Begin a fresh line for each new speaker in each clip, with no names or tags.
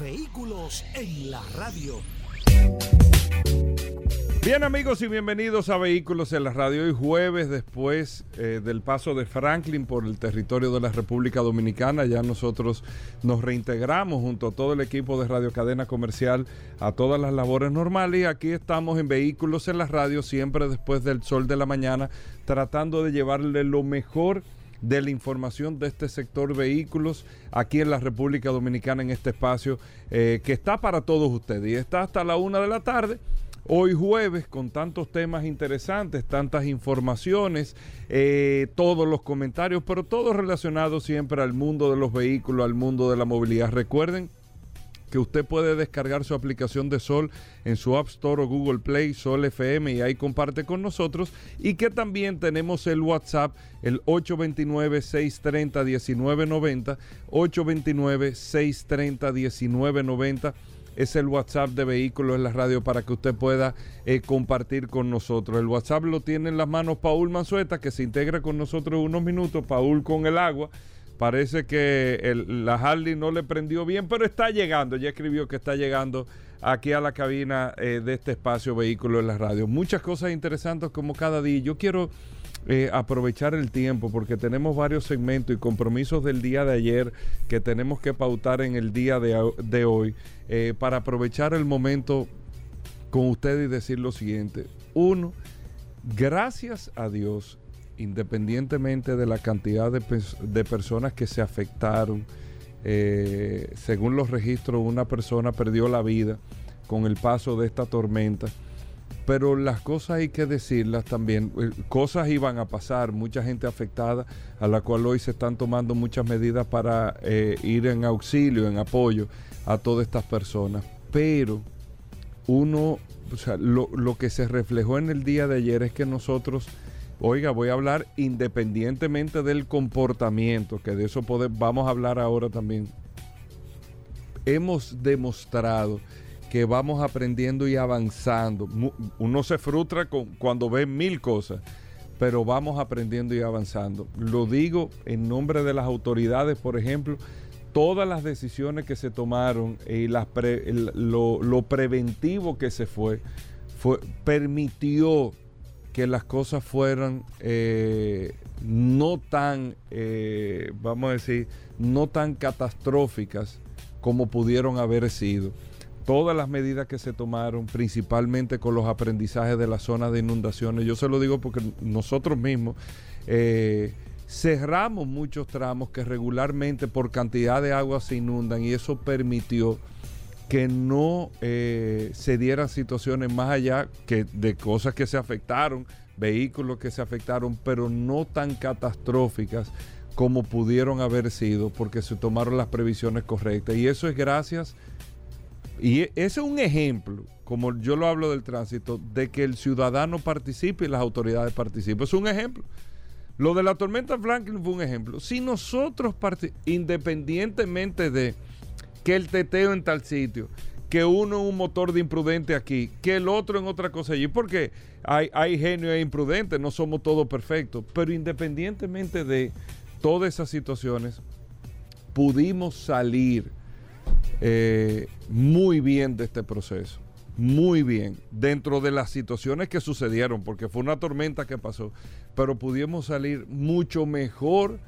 Vehículos en la radio.
Bien amigos y bienvenidos a Vehículos en la Radio. Hoy jueves después eh, del paso de Franklin por el territorio de la República Dominicana, ya nosotros nos reintegramos junto a todo el equipo de Radio Cadena Comercial a todas las labores normales y aquí estamos en Vehículos en la Radio siempre después del sol de la mañana tratando de llevarle lo mejor de la información de este sector vehículos aquí en la República Dominicana en este espacio eh, que está para todos ustedes y está hasta la una de la tarde Hoy jueves con tantos temas interesantes, tantas informaciones, eh, todos los comentarios, pero todo relacionado siempre al mundo de los vehículos, al mundo de la movilidad. Recuerden que usted puede descargar su aplicación de Sol en su App Store o Google Play, Sol FM, y ahí comparte con nosotros. Y que también tenemos el WhatsApp, el 829-630-1990, 829-630-1990 es el WhatsApp de Vehículos en la Radio para que usted pueda eh, compartir con nosotros. El WhatsApp lo tiene en las manos Paul Manzueta, que se integra con nosotros unos minutos. Paul con el agua. Parece que la Harley no le prendió bien, pero está llegando. Ya escribió que está llegando aquí a la cabina eh, de este espacio Vehículos en la Radio. Muchas cosas interesantes como cada día. Yo quiero eh, aprovechar el tiempo porque tenemos varios segmentos y compromisos del día de ayer que tenemos que pautar en el día de, hoy eh, para aprovechar el momento con ustedes y decir lo siguiente. Uno, gracias a Dios, independientemente de la cantidad de, personas que se afectaron, eh, según los registros, una persona perdió la vida con el paso de esta tormenta pero las cosas hay que decirlas también. Eh, cosas iban a pasar, mucha gente afectada, a la cual hoy se están tomando muchas medidas para eh, ir en auxilio, en apoyo a todas estas personas. Pero uno, o sea, lo, que se reflejó en el día de ayer es que nosotros, oiga, voy a hablar independientemente del comportamiento, que de eso vamos a hablar ahora también. Hemos demostrado que vamos aprendiendo y avanzando. Uno se frustra cuando ve mil cosas, pero vamos aprendiendo y avanzando. Lo digo en nombre de las autoridades, por ejemplo, todas las decisiones que se tomaron y lo, preventivo que se fue permitió que las cosas fueran eh, no tan, eh, vamos a decir, no tan catastróficas como pudieron haber sido todas las medidas que se tomaron, principalmente con los aprendizajes de la zona de inundaciones. Yo se lo digo porque nosotros mismos eh, cerramos muchos tramos que regularmente por cantidad de agua se inundan y eso permitió que no eh, se dieran situaciones más allá que de cosas que se afectaron, vehículos que se afectaron, pero no tan catastróficas como pudieron haber sido porque se tomaron las previsiones correctas. Y eso es gracias y e, ese es un ejemplo, como yo lo hablo del tránsito, de que el ciudadano participe y las autoridades participen. Es un ejemplo. Lo de la tormenta Franklin fue un ejemplo. Si nosotros, independientemente de que el teteo en tal sitio, que uno es un motor de imprudente aquí, que el otro en otra cosa allí, porque hay, hay genio e imprudente, no somos todos perfectos, pero independientemente de todas esas situaciones, pudimos salir eh, muy bien de este proceso. Muy bien, dentro de las situaciones que sucedieron, porque fue una tormenta que pasó, pero pudimos salir mucho mejor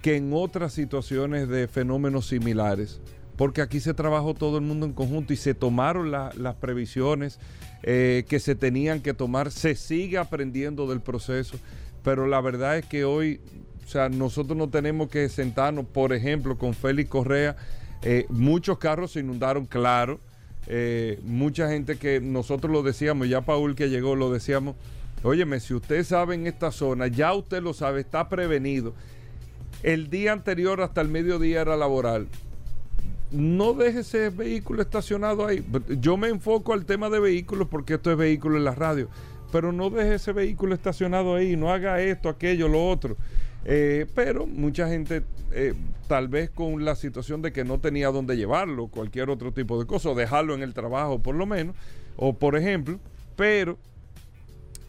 que en otras situaciones de fenómenos similares, porque aquí se trabajó todo el mundo en conjunto y se tomaron las previsiones eh, que se tenían que tomar, se sigue aprendiendo del proceso, pero la verdad es que hoy, o sea, nosotros no tenemos que sentarnos, por ejemplo, con Félix Correa, eh, muchos carros se inundaron, claro. Eh, mucha gente que nosotros lo decíamos, ya Paul que llegó, lo decíamos. Óyeme, si usted sabe en esta zona, ya usted lo sabe, está prevenido. El día anterior hasta el mediodía era laboral. No deje ese vehículo estacionado ahí. Yo me enfoco al tema de vehículos porque esto es vehículo en la radio, pero no deje ese vehículo estacionado ahí, no haga esto, aquello, lo otro. Eh, pero mucha gente, eh, tal vez con la situación de que no tenía dónde llevarlo, cualquier otro tipo de cosa, o dejarlo en el trabajo por lo menos, o por ejemplo, pero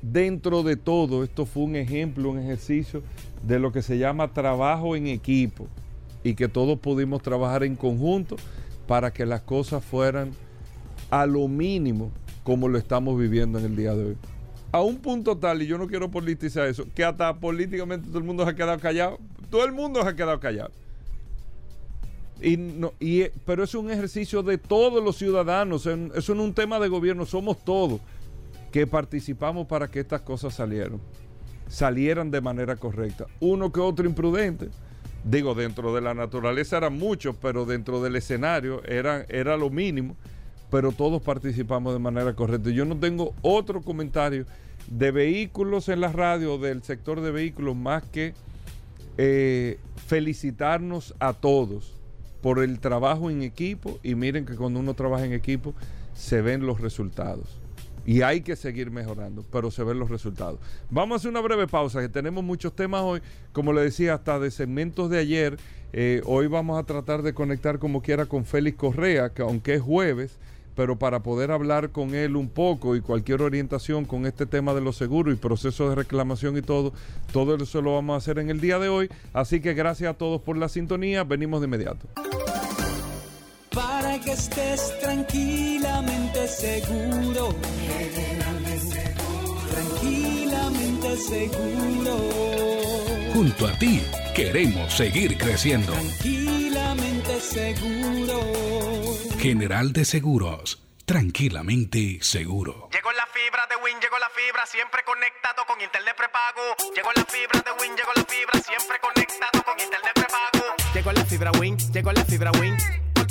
dentro de todo, esto fue un ejemplo, un ejercicio de lo que se llama trabajo en equipo y que todos pudimos trabajar en conjunto para que las cosas fueran a lo mínimo como lo estamos viviendo en el día de hoy. A un punto tal, y yo no quiero politizar eso, que hasta políticamente todo el mundo se ha quedado callado. Todo el mundo se ha quedado callado. Y no, y, pero es un ejercicio de todos los ciudadanos, eso no es un tema de gobierno, somos todos que participamos para que estas cosas salieran, salieran de manera correcta. Uno que otro imprudente, digo, dentro de la naturaleza eran muchos, pero dentro del escenario era, lo mínimo, pero todos participamos de manera correcta. Yo no tengo otro comentario de vehículos en la radio, del sector de vehículos, más que eh, felicitarnos a todos por el trabajo en equipo y miren que cuando uno trabaja en equipo se ven los resultados y hay que seguir mejorando, pero se ven los resultados. Vamos a hacer una breve pausa, que tenemos muchos temas hoy, como le decía, hasta de segmentos de ayer. Eh, hoy vamos a tratar de conectar como quiera con Félix Correa, que aunque es jueves, pero para poder hablar con él un poco y cualquier orientación con este tema de los seguros y procesos de reclamación y todo, todo eso lo vamos a hacer en el día de hoy. Así que gracias a todos por la sintonía, venimos de inmediato
para que estés tranquilamente seguro. Tranquilamente seguro.
Junto a ti queremos seguir creciendo.
Tranquilamente seguro.
General de Seguros. Tranquilamente seguro.
Llegó la fibra de Win, llegó la fibra, siempre conectado con internet prepago. Llegó la fibra de Win, llegó la fibra, siempre conectado con internet prepago. Llegó la fibra Win, llegó la fibra Win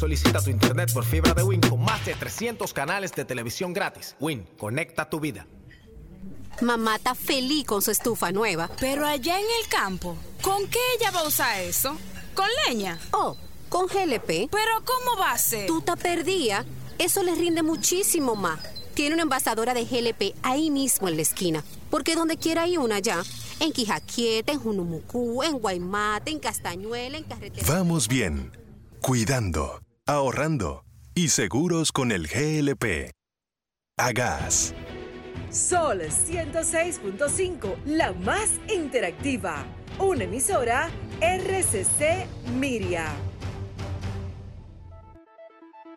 Solicita tu internet por fibra de Win con más de 300 canales de televisión gratis. Win, conecta tu vida.
Mamá está feliz con su estufa nueva.
Pero allá en el campo, ¿con qué ella va a usar eso? ¿Con leña?
Oh, con GLP.
¿Pero cómo va a ser?
Tú te perdía. Eso le rinde muchísimo más. Tiene una envasadora de GLP ahí mismo en la esquina. Porque donde quiera hay una ya. En Quijaquieta, en Junumucú, en Guaymate, en Castañuela, en Carretera.
Vamos bien cuidando, ahorrando y seguros con el GLP. A gas.
Sol 106.5, la más interactiva. Una emisora RCC Miria.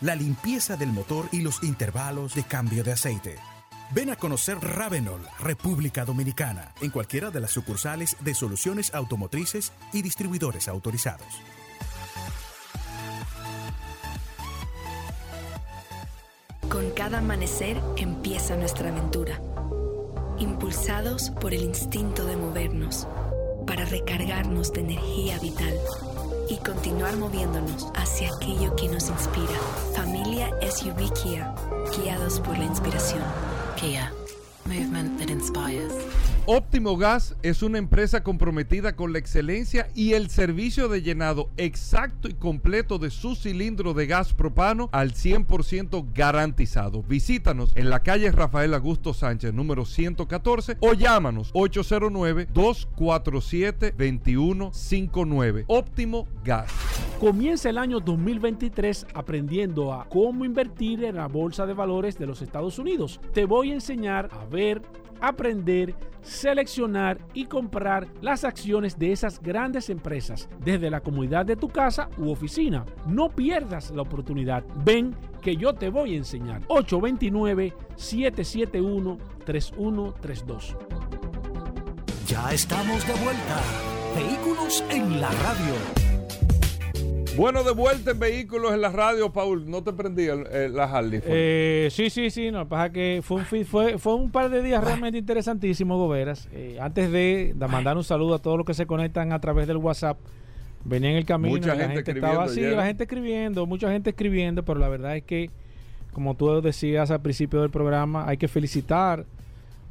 la limpieza del motor y los intervalos de cambio de aceite. Ven a conocer Ravenol, República Dominicana, en cualquiera de las sucursales de soluciones automotrices y distribuidores autorizados.
Con cada amanecer empieza nuestra aventura, impulsados por el instinto de movernos, para recargarnos de energía vital y continuar moviéndonos hacia aquello que nos inspira. Familia SUV Kia, guiados por la inspiración.
Kia, movement that inspires.
Óptimo Gas es una empresa comprometida con la excelencia y el servicio de llenado exacto y completo de su cilindro de gas propano al 100% garantizado. Visítanos en la calle Rafael Augusto Sánchez, número 114, o llámanos 809-247-2159. Óptimo Gas.
Comienza el año 2023 aprendiendo a cómo invertir en la bolsa de valores de los Estados Unidos. Te voy a enseñar a ver aprender, seleccionar y comprar las acciones de esas grandes empresas desde la comunidad de tu casa u oficina. No pierdas la oportunidad. Ven que yo te voy a enseñar. 829-771-3132.
Ya estamos de vuelta. Vehículos en la radio.
Bueno, de vuelta en vehículos en la radio, Paul. ¿No te prendía eh, la Harley?
Eh, sí, sí, sí. No, pasa que fue un, fue, fue un par de días realmente interesantísimos, Goberas. Eh, antes de, mandar un saludo a todos los que se conectan a través del WhatsApp, venía en el camino.
Mucha la gente, estaba así,
la gente escribiendo, mucha gente escribiendo, pero la verdad es que, como tú decías al principio del programa, hay que felicitar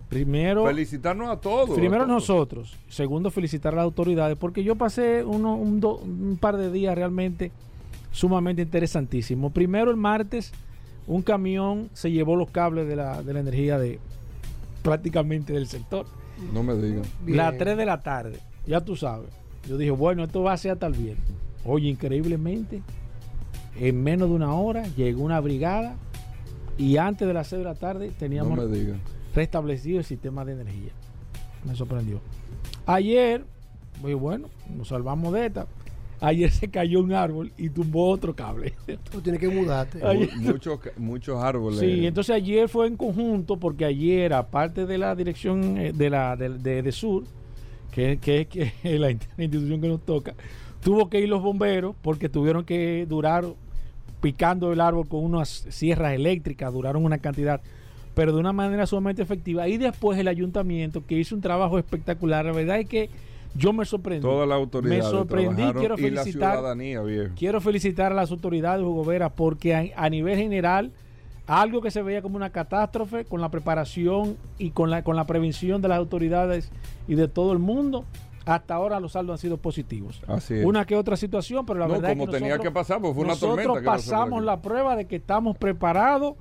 Primero,
felicitarnos a todos.
Primero nosotros. Segundo, felicitar a las autoridades, porque yo pasé uno, un, par de días realmente sumamente interesantísimos. Primero, el martes, un camión se llevó los cables de la, de la energía de prácticamente del sector.
No me digan.
Las 3 de la tarde, ya tú sabes. Yo dije, bueno, esto va a ser hasta el viernes. Oye, increíblemente, en menos de una hora llegó una brigada y antes de las 6 de la tarde teníamos...
No me digan
restablecido el sistema de energía. Me sorprendió. Ayer, muy bueno, nos salvamos de esta. Ayer se cayó un árbol y tumbó otro cable.
Tú tienes que mudarte.
muchos, muchos árboles.
Sí, entonces ayer fue en conjunto porque ayer, aparte de la dirección eh, de la de, Sur, que, que, que es la institución que nos toca, tuvo que ir los bomberos porque tuvieron que durar picando el árbol con unas sierras eléctricas, duraron una cantidad pero de una manera sumamente efectiva. Y después el ayuntamiento, que hizo un trabajo espectacular. La verdad es que yo me sorprendí.
Toda la autoridad.
Me sorprendí. Quiero felicitar,
la ciudadanía,
quiero felicitar a las autoridades, Hugo Vera, porque a, nivel general, algo que se veía como una catástrofe, con la preparación y con la, con la prevención de las autoridades y de todo el mundo, hasta ahora los saldos han sido positivos.
Así es.
Una que otra situación, pero la verdad
es que
tenía
que pasar, pues fue una
nosotros pasamos la prueba de que estamos preparados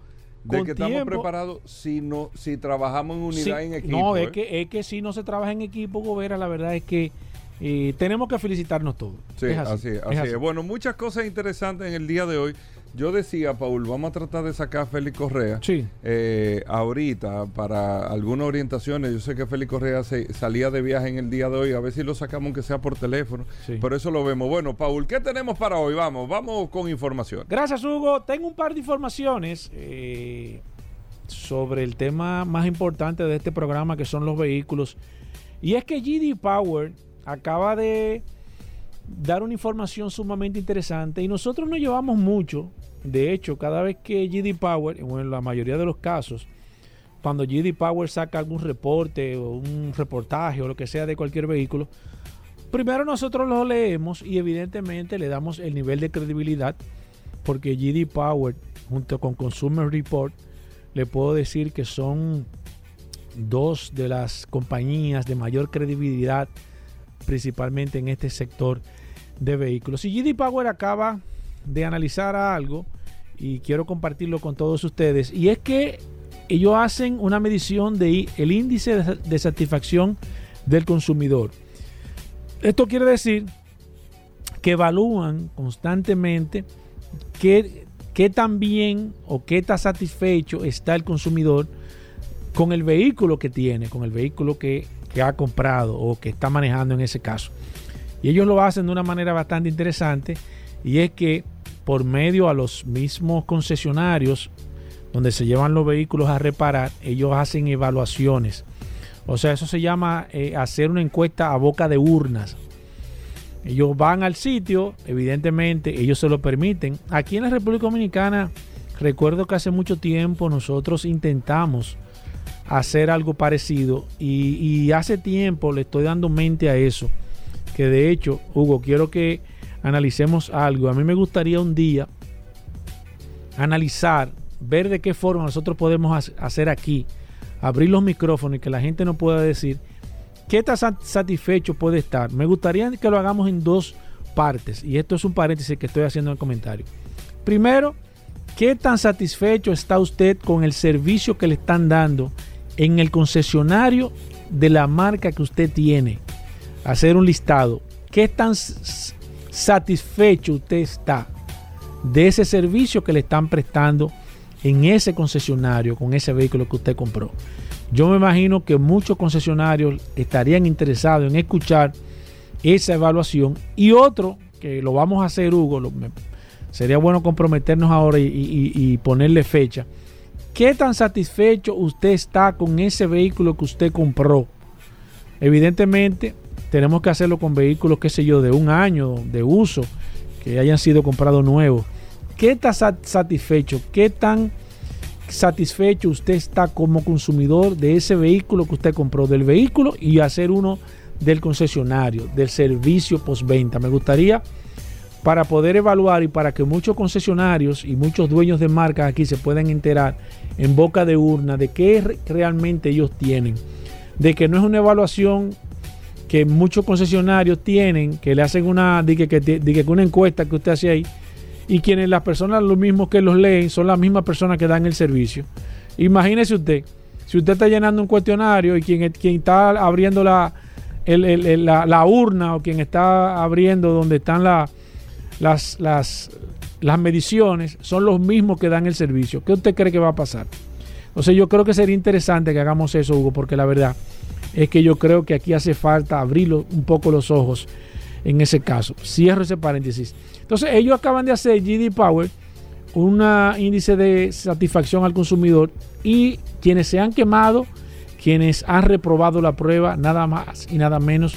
de que estamos preparados si no si trabajamos en unidad en equipo.
No,
es,
¿eh? que, es que si no se trabaja en equipo, Gobera, la verdad es que eh, tenemos que felicitarnos todos.
Sí, así, así, Bueno, muchas cosas interesantes en el día de hoy. Yo decía, Paul, vamos a tratar de sacar a Félix Correa
sí.
Eh, ahorita para algunas orientaciones. Yo sé que Félix Correa se, salía de viaje en el día de hoy, a ver si lo sacamos aunque sea por teléfono. Por eso lo vemos. Bueno, Paul, ¿qué tenemos para hoy? Vamos, vamos con información.
Gracias, Hugo. Tengo un par de informaciones eh, sobre el tema más importante de este programa, que son los vehículos. Y es que GD Power acaba de dar una información sumamente interesante y nosotros nos llevamos mucho. De hecho, cada vez que GD Power, en la mayoría de los casos, cuando GD Power saca algún reporte o un reportaje o lo que sea de cualquier vehículo, primero nosotros lo leemos y evidentemente le damos el nivel de credibilidad porque GD Power junto con Consumer Report le puedo decir que son dos de las compañías de mayor credibilidad principalmente en este sector de vehículos. Y GD Power acaba de analizar algo y quiero compartirlo con todos ustedes. Y es que ellos hacen una medición del el índice de, satisfacción del consumidor. Esto quiere decir que evalúan constantemente qué, qué tan bien o qué tan satisfecho está el consumidor con el vehículo que tiene, con el vehículo que que ha comprado o que está manejando en ese caso. Y ellos lo hacen de una manera bastante interesante y es que por medio a los mismos concesionarios donde se llevan los vehículos a reparar, ellos hacen evaluaciones. O sea, eso se llama eh, hacer una encuesta a boca de urnas. Ellos van al sitio, evidentemente, ellos se lo permiten. Aquí en la República Dominicana, recuerdo que hace mucho tiempo nosotros intentamos hacer algo parecido. Y, hace tiempo le estoy dando mente a eso. Que de hecho, Hugo, quiero que analicemos algo. A mí me gustaría un día analizar, ver de qué forma nosotros podemos hacer aquí, abrir los micrófonos y que la gente nos pueda decir ¿qué tan sat- satisfecho puede estar? Me gustaría que lo hagamos en dos partes, y esto es un paréntesis que estoy haciendo en el comentario. Primero, ¿qué tan satisfecho está usted con el servicio que le están dando en el concesionario de la marca que usted tiene? Hacer un listado. ¿Qué tan satisfecho usted está de ese servicio que le están prestando en ese concesionario con ese vehículo que usted compró? Yo me imagino que muchos concesionarios estarían interesados en escuchar esa evaluación y otro que lo vamos a hacer Hugo sería bueno comprometernos ahora y- y ponerle fecha qué tan satisfecho usted está con ese vehículo que usted compró evidentemente tenemos que hacerlo con vehículos qué sé yo de un año de uso que hayan sido comprados nuevos. Qué tan sat- satisfecho qué tan satisfecho usted está como consumidor de ese vehículo que usted compró, del vehículo y hacer uno del concesionario, del servicio postventa. Me gustaría para poder evaluar y para que muchos concesionarios y muchos dueños de marcas aquí se puedan enterar en boca de urna de qué re- realmente ellos tienen, de que no es una evaluación que muchos concesionarios tienen, que le hacen una, de que, que- de que una encuesta que usted hace ahí, y quienes las personas, los mismos que los leen, son las mismas personas que dan el servicio. Imagínese usted, si usted está llenando un cuestionario y quien, quien está abriendo la, el- el- la, urna o quien está abriendo donde están la- las, las, las mediciones son los mismos que dan el servicio. ¿Qué usted cree que va a pasar? Entonces yo creo que sería interesante que hagamos eso, Hugo, porque la verdad es que yo creo que aquí hace falta abrir un poco los ojos en ese caso. Cierro ese paréntesis. Entonces ellos acaban de hacer GD Power un índice de satisfacción al consumidor y quienes se han quemado, quienes han reprobado la prueba, nada más y nada menos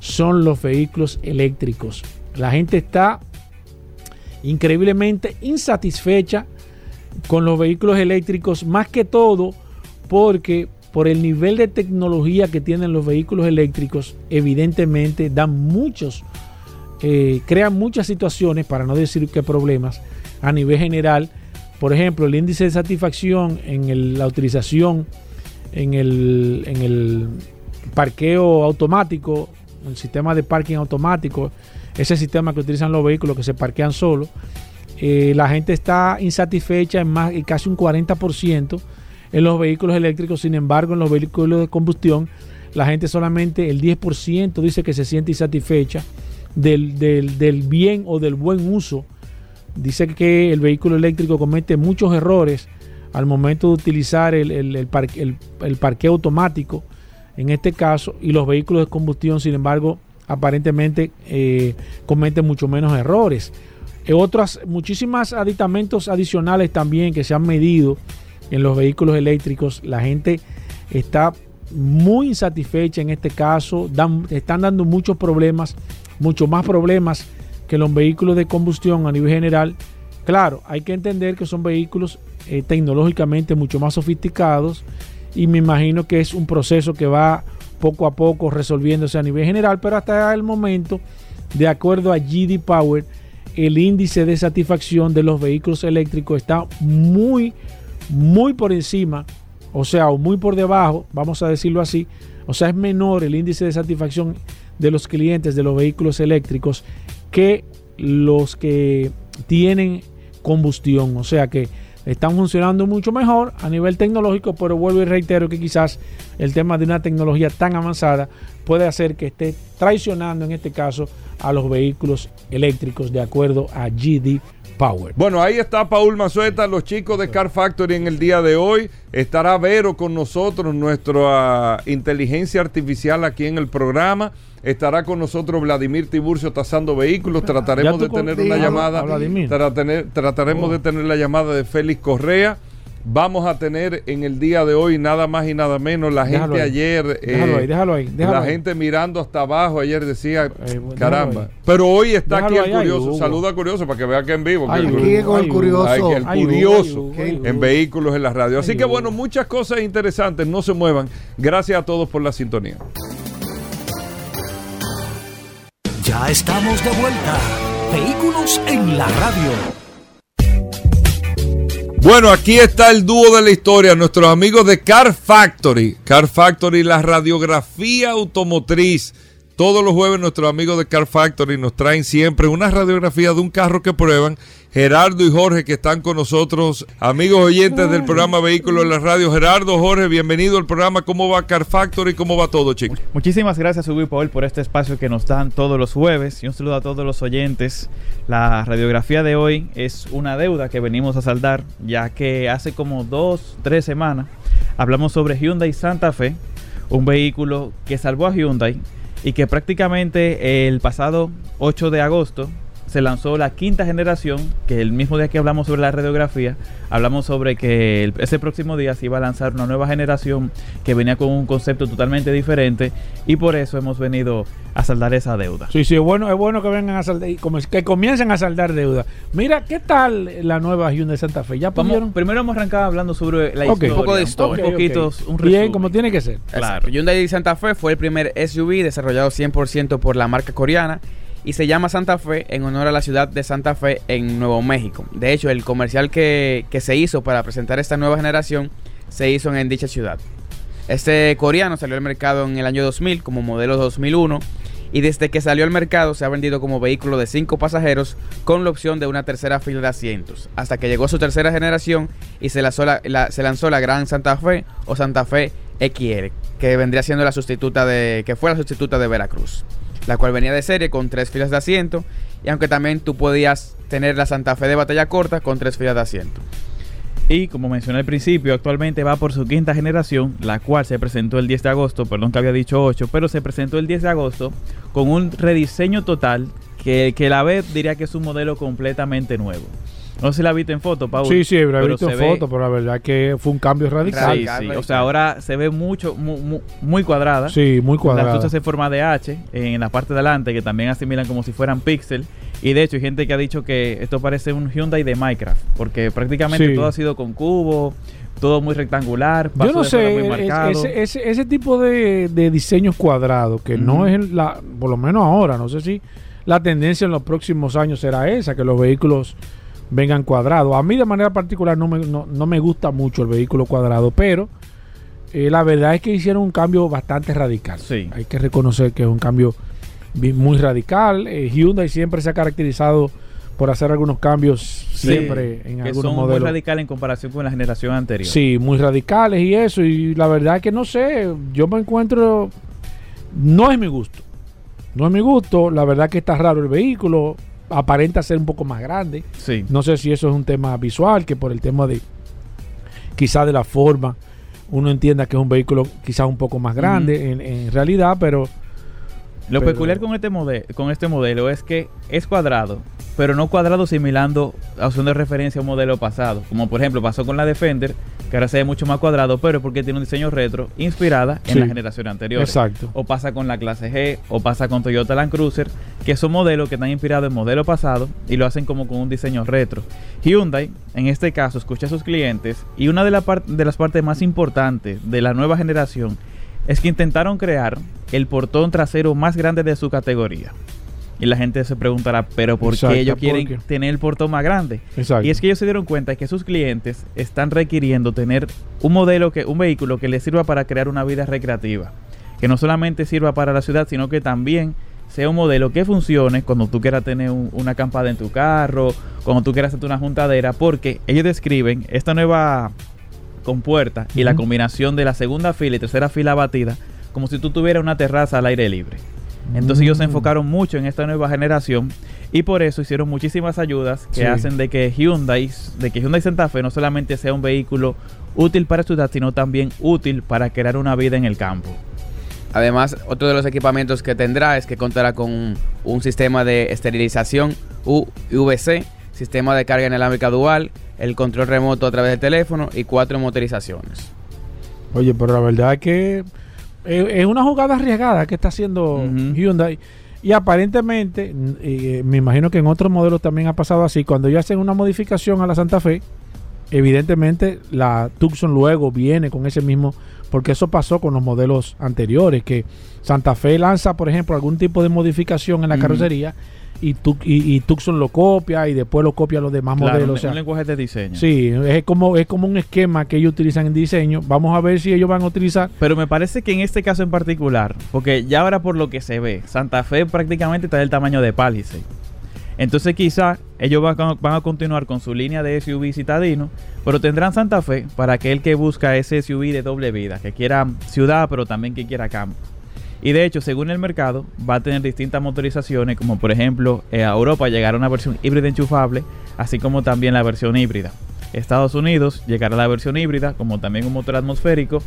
son los vehículos eléctricos. La gente está increíblemente insatisfecha con los vehículos eléctricos, más que todo porque por el nivel de tecnología que tienen los vehículos eléctricos, evidentemente dan muchos, eh, crean muchas situaciones, para no decir qué problemas, a nivel general. Por ejemplo, el índice de satisfacción en la utilización en el, en el parqueo automático, el sistema de parking automático, ese sistema que utilizan los vehículos que se parquean solos, eh, la gente está insatisfecha en más en casi un 40% en los vehículos eléctricos, sin embargo en los vehículos de combustión la gente solamente el 10% dice que se siente insatisfecha del, del- del bien o del buen uso. Dice que el vehículo eléctrico comete muchos errores al momento de utilizar el, el- el par- el- el automático, en este caso, y los vehículos de combustión, sin embargo, aparentemente eh, cometen mucho menos errores. Eh, otras, muchísimas aditamentos adicionales también que se han medido en los vehículos eléctricos. La gente está muy insatisfecha en este caso, dan- están dando muchos problemas, mucho más problemas que los vehículos de combustión a nivel general. Claro, hay que entender que son vehículos eh, tecnológicamente mucho más sofisticados y me imagino que es un proceso que va poco a poco resolviéndose a nivel general, pero hasta el momento, de acuerdo a GD Power, el índice de satisfacción de los vehículos eléctricos está muy, muy por encima, o sea, o muy por debajo, vamos a decirlo así, o sea, es menor el índice de satisfacción de los clientes de los vehículos eléctricos que los que tienen combustión, o sea que están funcionando mucho mejor a nivel tecnológico, pero vuelvo y reitero que quizás el tema de una tecnología tan avanzada puede hacer que esté traicionando en este caso a los vehículos eléctricos de acuerdo a GD Power.
Bueno, ahí está Paul Mazueta, los chicos de Car Factory en el día de hoy. Estará Vero con nosotros, nuestra inteligencia artificial aquí en el programa. Estará con nosotros Vladimir Tiburcio tasando vehículos. Trataremos de tener una llamada. trataremos de tener la llamada de Félix Correa. Vamos a tener en el día de hoy nada más y nada menos la
Déjalo
gente
ahí.
ayer.
Déjalo
eh,
ahí, déjalo ahí, déjalo
la
ahí.
gente mirando hasta abajo ayer decía,
déjalo
caramba. Pero hoy está
Déjalo
aquí el
ay,
curioso. Saluda a curioso para que vea que en vivo. que
Ay, con el
Ay,
curioso.
que el curioso en vehículos en la radio. Así que bueno, muchas cosas interesantes. No se muevan. Gracias a todos por la sintonía.
Ya estamos de vuelta. Vehículos en la radio.
Bueno, aquí está el dúo de la historia, nuestros amigos de Car Factory. Car Factory, la radiografía automotriz. Todos los jueves nuestros amigos de Car Factory nos traen siempre una radiografía de un carro que prueban. Gerardo y Jorge que están con nosotros, amigos oyentes del programa Vehículos en la Radio. Gerardo, Jorge, bienvenido al programa. ¿Cómo va Car Factory? ¿Cómo va todo, chicos?
Muchísimas gracias, Hugo y Paul, por este espacio que nos dan todos los jueves. Y un saludo a todos los oyentes. La radiografía de hoy es una deuda que venimos a saldar, ya que hace como dos, tres semanas hablamos sobre Hyundai Santa Fe, un vehículo que salvó a Hyundai y que prácticamente el pasado 8 de agosto se lanzó la quinta generación, que el mismo día que hablamos sobre la radiografía, hablamos sobre que el- ese próximo día se iba a lanzar una nueva generación que venía con un concepto totalmente diferente y por eso hemos venido a saldar esa deuda.
Sí, sí, es bueno, es bueno que vengan a saldar, que comiencen a saldar deuda. Mira, ¿qué tal la nueva Hyundai Santa Fe? ¿Ya
Vamos, primero hemos arrancado hablando sobre la
Ok.
historia.
Un poco de historia.
Un poquito,
Ok, ok.
un
Bien,
resumen.
como tiene que ser.
Claro. Hyundai Santa Fe fue el primer SUV desarrollado 100% por la marca coreana y se llama Santa Fe en honor a la ciudad de Santa Fe en Nuevo México. De hecho, el comercial que, que se hizo para presentar esta nueva generación se hizo en, dicha ciudad. Este coreano salió al mercado en el año 2000 como modelo 2001 y desde que salió al mercado se ha vendido como vehículo de 5 pasajeros con la opción de una tercera fila de asientos, hasta que llegó su tercera generación y se lanzó la, se lanzó la Gran Santa Fe o Santa Fe XR, que vendría siendo la sustituta de que fue la sustituta de Veracruz, la cual venía de serie con tres filas de asiento y aunque también tú podías tener la Santa Fe de batalla corta con tres filas de asiento.
Y como mencioné al principio, actualmente va por su quinta generación, la cual se presentó el 10 de agosto, perdón que había dicho 8, pero se presentó el 10 de agosto con un rediseño total que, que la vez diría que es un modelo completamente nuevo. No sé si la viste en foto, Paul.
Sí, sí, la he
pero
visto en
se ve-
foto, pero la verdad que fue un cambio radical.
Sí, sí. O sea, ahora se ve mucho, mu- mu- muy, cuadrada.
Sí, muy cuadrada.
Las luces en forma de H en la parte de adelante, que también asimilan como si fueran píxel. Y de hecho, hay gente que ha dicho que esto parece un Hyundai de Minecraft, porque prácticamente
Sí.
todo ha sido con cubo, todo muy rectangular.
Yo no
muy
sé,
marcado.
es- ese, ese, ese tipo de, de diseños cuadrados, que no es el- la, por lo menos ahora, no sé si la tendencia en los próximos años será esa, que los vehículos vengan cuadrados. A mí de manera particular no me, no, no me gusta mucho el vehículo cuadrado, pero eh, la verdad es que hicieron un cambio bastante radical. Hay que reconocer que es un cambio bi- muy radical. Eh, Hyundai siempre se ha caracterizado por hacer algunos cambios
Sí,
siempre en
que
algunos
son muy
modelos.
radicales en comparación con la generación anterior.
Sí, muy radicales y eso. Y la verdad que no sé, yo me encuentro. No es mi gusto. No es mi gusto. La verdad que está raro el vehículo. Aparenta ser un poco más grande.
Sí.
No sé si eso es un tema visual, que por el tema de. Quizá de la forma. Uno entienda que es un vehículo quizás un poco más grande en, en realidad, pero.
Lo
pero-
peculiar con este, modelo, con este modelo es que es cuadrado, pero no cuadrado similando a opción de referencia a un modelo pasado. Como por ejemplo pasó con la Defender, que ahora se ve mucho más cuadrado, pero porque tiene un diseño retro inspirada en
Sí.
la generación anterior.
Exacto.
O pasa con la clase G, o pasa con Toyota Land Cruiser, que son modelos que están inspirados en modelo pasado y lo hacen como con un diseño retro. Hyundai, en este caso, escucha a sus clientes y una de, la de las partes más importantes de la nueva generación es que intentaron crear el portón trasero más grande de su categoría. Y la gente se preguntará, pero ¿por
Exacto,
qué ellos
¿por
quieren tener el portón más grande?
Exacto.
Y es que ellos se dieron cuenta que sus clientes están requiriendo tener un modelo que un vehículo que les sirva para crear una vida recreativa, que no solamente sirva para la ciudad, sino que también sea un modelo que funcione cuando tú quieras tener un- una acampada en tu carro, cuando tú quieras hacer una juntadera, porque ellos describen esta nueva compuerta y la combinación de la segunda fila y tercera fila batida como si tú tuvieras una terraza al aire libre. Entonces ellos se
Mm.
enfocaron mucho en esta nueva generación y por eso hicieron muchísimas ayudas que
Sí.
hacen de que Hyundai, de que Hyundai Santa Fe no solamente sea un vehículo útil para ciudad, sino también útil para crear una vida en el campo.
Además, otro de los equipamientos que tendrá es que contará con un, un sistema de esterilización UVC, sistema de carga inalámbrica dual, el control remoto a través del teléfono y cuatro motorizaciones.
Oye, pero la verdad es que es, es una jugada arriesgada que está haciendo Hyundai. Y aparentemente, eh, me imagino que en otros modelos también ha pasado así. Cuando ellos hacen una modificación a la Santa Fe, evidentemente la Tucson luego viene con ese mismo porque eso pasó con los modelos anteriores, que Santa Fe lanza, por ejemplo, algún tipo de modificación en la carrocería y, Tu- y, y Tucson lo copia y después lo copia los demás
Claro,
modelos.
un,
o sea,
un lenguaje de diseño.
sí, es como, es como un esquema que ellos utilizan en diseño. Vamos a ver si ellos van a utilizar.
Pero me parece que en este caso en particular, porque ya ahora por lo que se ve, Santa Fe prácticamente está del tamaño de Palisade. Entonces quizá ellos van a, continuar con su línea de SUV citadino, pero tendrán Santa Fe para aquel que busca ese SUV de doble vida, que quiera ciudad pero también que quiera campo. Y de hecho, según el mercado, va a tener distintas motorizaciones, como por ejemplo, eh, a Europa llegará una versión híbrida enchufable, así como también la versión híbrida. Estados Unidos llegará la versión híbrida, como también un motor atmosférico,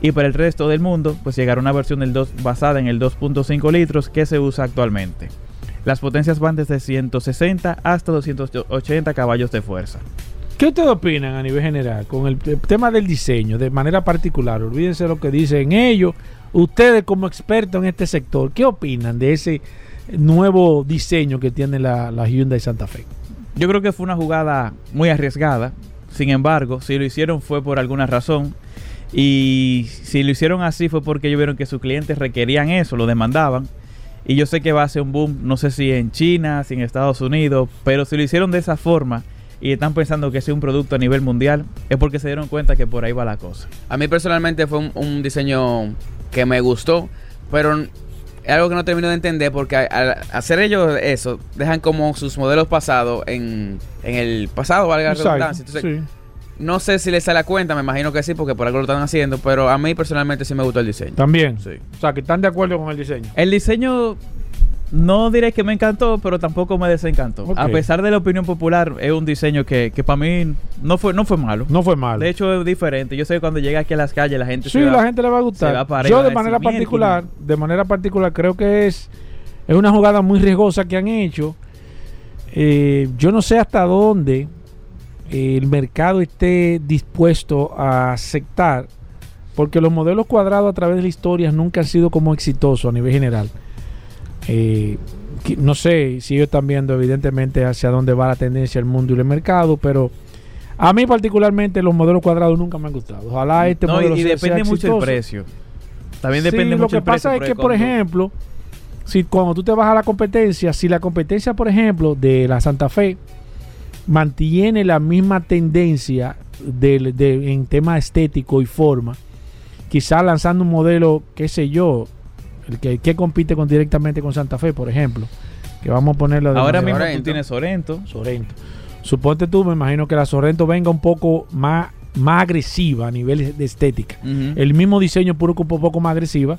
y para el resto del mundo, pues llegará una versión del 2 basada en el 2.5 litros que se usa actualmente. Las potencias van desde 160 hasta 280 caballos de fuerza.
¿Qué ustedes opinan a nivel general con el, tema del diseño de manera particular? Olvídense lo que dicen ellos. Ustedes como expertos en este sector, ¿qué opinan de ese nuevo diseño que tiene la, la Hyundai Santa Fe?
Yo creo que fue una jugada muy arriesgada. Sin embargo, si lo hicieron fue por alguna razón. Y si lo hicieron así fue porque ellos vieron que sus clientes requerían eso, lo demandaban. Y yo sé que va a ser un boom, no sé si en China, si en Estados Unidos, pero si lo hicieron de esa forma y están pensando que sea un producto a nivel mundial, es porque se dieron cuenta que por ahí va la cosa.
A mí personalmente fue un, un diseño que me gustó, pero es algo que no termino de entender porque al hacer ellos eso, dejan como sus modelos pasados en, en el pasado, valga la redundancia. Entonces,
sí.
No sé si les sale a cuenta, me imagino que sí, porque por algo lo están haciendo, pero a mí personalmente sí me gustó el diseño.
También.
Sí.
O sea, que están de acuerdo con el diseño.
El diseño no diré que me encantó, pero tampoco me desencantó. A pesar de la opinión popular, es un diseño que, que para mí no fue, no fue malo.
No fue malo.
De hecho, es diferente. Yo sé que cuando llega aquí a las calles, la gente
Sí,
se va-
la gente le va a gustar.
va para
Yo de manera
decir,
particular,
"Mierda".
de manera particular, creo que es, es una jugada muy riesgosa que han hecho. Eh, yo no sé hasta dónde el mercado esté dispuesto a aceptar, porque los modelos cuadrados a través de la historia nunca han sido como exitosos a nivel general. Eh, que- no sé si ellos están viendo evidentemente hacia dónde va la tendencia el mundo y el mercado, pero a mí particularmente los modelos cuadrados nunca me han gustado. Ojalá este
No,
modelo
y, y
sea-
depende
sea
mucho el precio. También
Sí,
depende
lo
mucho
que
el precio.
pasa es que, por ejemplo, si cuando tú te vas a la competencia, si la competencia, por ejemplo, de la Santa Fe mantiene la misma tendencia de- en tema estético y forma, quizás lanzando un modelo, qué sé yo, el que, que compite con, directamente con Santa Fe, por ejemplo, que vamos a ponerlo de
Ahora
manera-
mismo tú tienes Sorento.
Sorento. Suponte tú, me imagino que la Sorento venga un poco más, más agresiva a nivel de estética. El mismo diseño puro un poco más agresiva.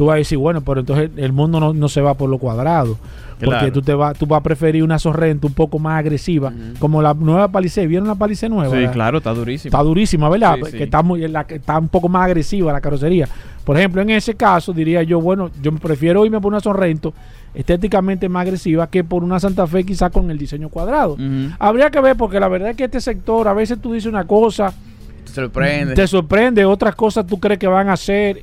Tú vas a decir, bueno, pero entonces el mundo no, no se va por lo cuadrado. Porque
Claro.
tú te vas, tú vas a preferir una Sorrento un poco más agresiva, como la nueva Palisade. ¿Vieron la Palisade nueva?
Sí,
La-
claro, está durísimo.
Está durísima, ¿verdad?
Sí, sí.
Que está, muy, la, que está un poco más agresiva la carrocería. Por ejemplo, en ese caso diría yo, bueno, yo prefiero irme por una Sorrento estéticamente más agresiva que por una Santa Fe quizás con el diseño cuadrado. Habría que ver porque la verdad es que este sector a veces tú dices una cosa,
Te sorprende.
te sorprende, otras cosas tú crees que van a hacer,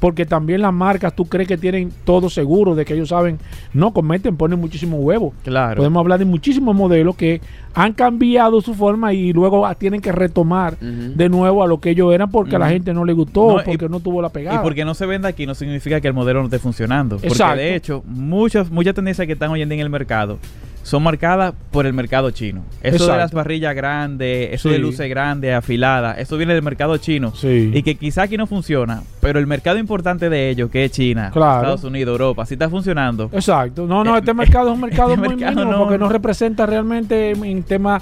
porque también las marcas tú crees que tienen todo seguro de que ellos saben, no cometen, ponen muchísimo huevo.
Claro.
Podemos hablar de muchísimos modelos que han cambiado su forma y luego ah, tienen que retomar de nuevo a lo que ellos eran porque a la gente no le gustó,
No, y-
porque no tuvo la pegada.
Y porque no se venda aquí no significa que el modelo no esté funcionando. Porque
Exacto.
de hecho, muchas, muchas tendencias que están hoy en día en el mercado son marcadas por el mercado chino. Eso de las parrillas grandes, eso
Sí.
de luces grandes, afiladas, eso viene del mercado chino.
Sí.
Y que quizá aquí no funciona, pero el mercado importante de ellos, que es China,
Claro.
Estados Unidos, Europa, sí está funcionando.
Exacto. No, no,
Eh,
este mercado es un mercado
este
muy
mercado
mínimo
no-
porque no representa realmente en, en tema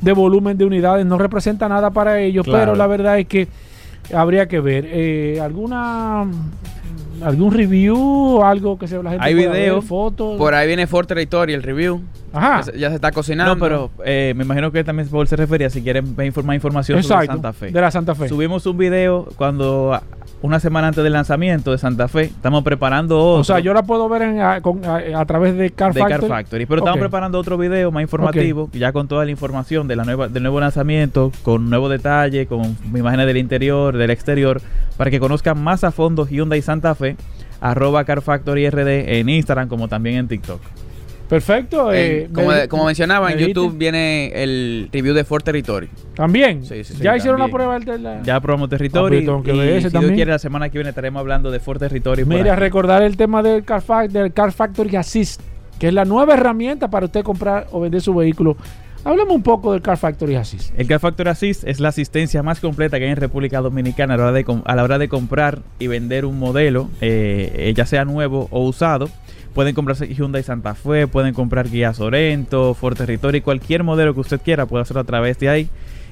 de volumen de unidades, no representa nada para ellos,
Claro.
pero la verdad es que habría que ver. Eh, ¿Alguna algún review algo que se la gente
Hay
pueda
video.
ver, fotos?
Por ahí viene Ford Territory, el review.
Ajá.
Ya se, ya se está cocinando.
No, pero eh, me imagino que también Paul se refería si quieren ver informa- información sobre
Exacto,
Santa Fe.
de la Santa Fe.
Subimos un video cuando una semana antes del lanzamiento de Santa Fe. Estamos preparando otro.
O sea, yo la puedo ver en- a, con- a- a través de Car
de
Factory.
Car Factory. Pero estamos preparando otro video más informativo, ya con toda la información de la nueva, del nuevo lanzamiento, con nuevo detalle, con imágenes del interior, del exterior, para que conozcan más a fondo Hyundai Santa Fe, arroba Car Factory RD en Instagram como también en TikTok.
Perfecto. eh,
como,
me-
de- como mencionaba, en. YouTube viene el review de Fort Territory.
También.
Sí, sí, sí,
ya hicieron la prueba de la.
Ya probamos
que
y si Dios quiere, la semana que viene estaremos hablando de Fort Territory.
Mira,
aquí.
recordar el tema del Car, Fac- del Car Factory Assist, que es la nueva herramienta para usted comprar o vender su vehículo. Hablemos un poco del Car Factory Assist.
El Car Factor Assist es la asistencia más completa que hay en República Dominicana a la hora de, com- a la hora de comprar y vender un modelo, eh, eh, ya sea nuevo o usado. Pueden comprarse Hyundai Santa Fe, pueden comprar Kia Sorento, Ford Territory, cualquier modelo que usted quiera puede hacerlo a través de ahí.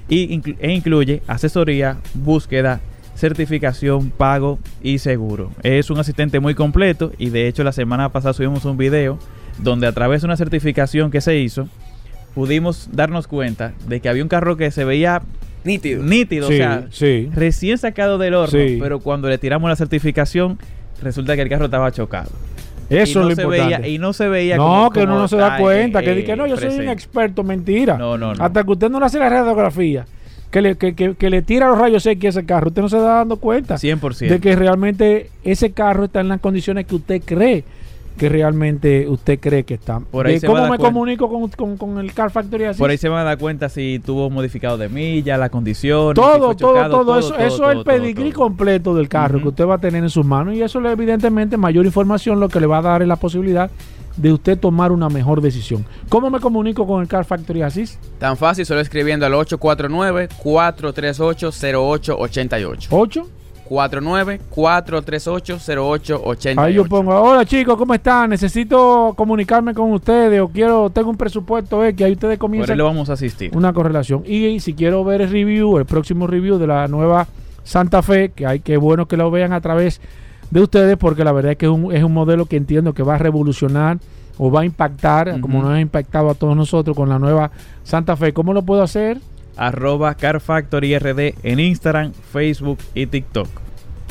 Y inclu- e incluye asesoría, búsqueda, certificación, pago y seguro. Es un asistente muy completo y de hecho la semana pasada subimos un video donde a través de una certificación que se hizo, pudimos darnos cuenta de que había un carro que se veía
nítido,
nítido,
Sí,
o sea,
sí.
recién sacado del horno,
Sí.
pero cuando le tiramos la certificación, resulta que el carro estaba chocado.
Eso
no
es lo importante.
Veía, y no se veía
No,
como-
que uno no se da
está,
cuenta.
eh,
que dice, no, yo soy un experto. Mentira.
No, no, no.
Hasta que usted no le hace la radiografía, que le, que, que- que le tira los rayos X a ese carro, usted no se da dando cuenta
100%.
de que realmente ese carro está en las condiciones que usted cree que realmente usted cree que está.
Por ahí
De
se
¿Cómo me
cuenta.
comunico con, con- con el Car Factory así?
Por ahí se van a dar cuenta si tuvo modificado de milla, la condición. si
todo, todo,
chocado,
todo, eso,
todo,
eso es el pedigrí completo del carro que usted va a tener en sus manos y eso le- evidentemente mayor información lo que le va a dar es la posibilidad de usted tomar una mejor decisión. ¿Cómo me comunico con el Car Factory Assist?
Tan fácil, solo escribiendo al 849-438-0888.
8
49-438-0888.
Ahí yo pongo, hola chicos, ¿cómo están? Necesito comunicarme con ustedes o quiero, tengo un presupuesto X, ahí ustedes comienzan
lo vamos a asistir.
una correlación. Y si quiero ver el review, el próximo review de la nueva Santa Fe, que hay que bueno que lo vean a través de ustedes, porque la verdad es que es un, es un modelo que entiendo que va a revolucionar o va a impactar, como nos ha impactado a todos nosotros con la nueva Santa Fe. ¿Cómo lo puedo hacer?
Arroba Car Factory RD en Instagram, Facebook y TikTok.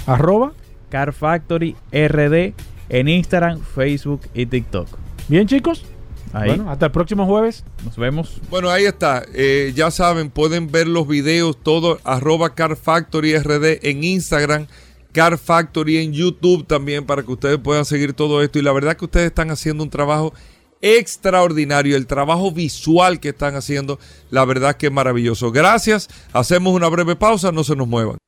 Arroba
Car Factory RD en Instagram, Facebook y TikTok.
Bien chicos.
Ahí.
Bueno, hasta el próximo jueves.
Nos vemos.
Bueno, ahí está. Eh, ya saben, pueden ver los videos, todo, arroba Car Factory RD en Instagram, Car Factory en YouTube también, para que ustedes puedan seguir todo esto. Y la verdad que ustedes están haciendo un trabajo extraordinario. El trabajo visual que están haciendo, la verdad que es maravilloso. Gracias. Hacemos una breve pausa, no se nos muevan.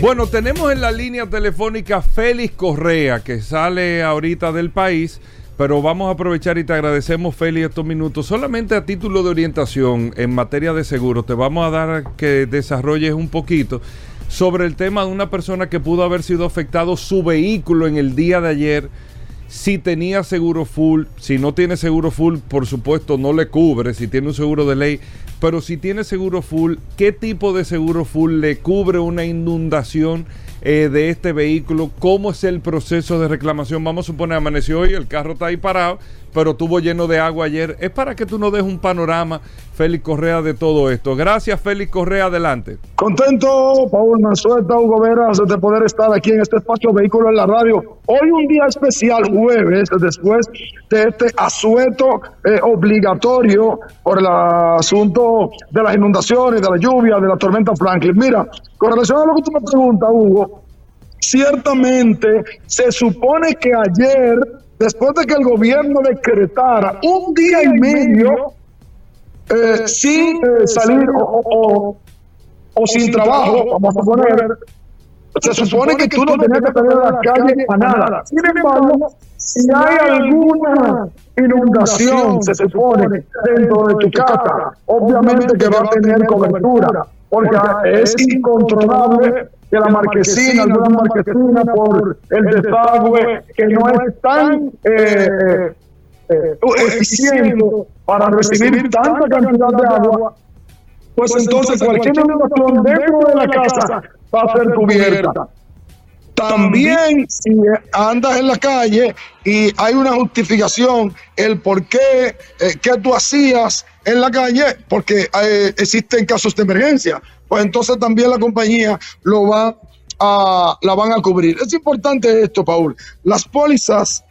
Bueno, tenemos en la línea telefónica Félix Correa, que sale ahorita del país, pero vamos a aprovechar y te agradecemos, Félix, estos minutos. Solamente a título de orientación en materia de seguros, te vamos a dar que desarrolles un poquito sobre el tema de una persona que pudo haber sido afectado su vehículo en el día de ayer. Si tenía seguro full, si no tiene seguro full, por supuesto no le cubre, si tiene un seguro de ley, pero si tiene seguro full, ¿qué tipo de seguro full le cubre una inundación eh, de este vehículo? ¿Cómo es el proceso de reclamación? Vamos a suponer, amaneció hoy, el carro está ahí parado, pero tuvo lleno de agua ayer. Es para que tú nos des un panorama, Félix Correa, de todo esto. Gracias, Félix Correa, adelante.
Contento, Paul Manzueta, Hugo Veras, de poder estar aquí en este espacio Vehículo en la Radio. Hoy un día especial, jueves, después de este asueto eh, obligatorio por el asunto de las inundaciones, de la lluvia, de la tormenta Franklin. Mira, con relación a lo que tú me preguntas, Hugo, ciertamente se supone que ayer, después de que el gobierno decretara un día y medio eh, sin eh, salir o, o- o sin trabajo, vamos a poner, se supone que tú no tenías que salir a la calle a nada. Sin embargo, si hay alguna inundación, se supone, dentro de tu casa, obviamente que va a tener cobertura, porque es incontrolable que la marquesina, alguna marquesina por el desagüe, que no es tan eh, eh, eficiente para recibir tanta cantidad de agua, pues entonces cualquier inundación dentro de la casa va a ser cubierta. También si andas en la calle y hay una justificación, el por qué, eh, qué tú hacías en la calle, porque eh, existen casos de emergencia, pues entonces también la compañía lo va a, la van a cubrir. Es importante esto, Paul. Las pólizas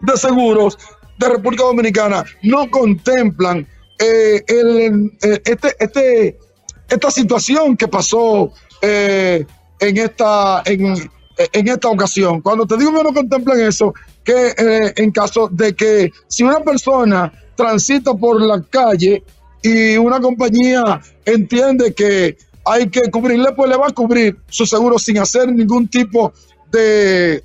de seguros de República Dominicana no contemplan eh, eh, este, este, esta situación que pasó en, esta, en, en esta ocasión. Cuando te digo que no contemplan eso, que en caso de que si una persona transita por la calle y una compañía entiende que hay que cubrirle, pues le va a cubrir su seguro sin hacer ningún tipo de,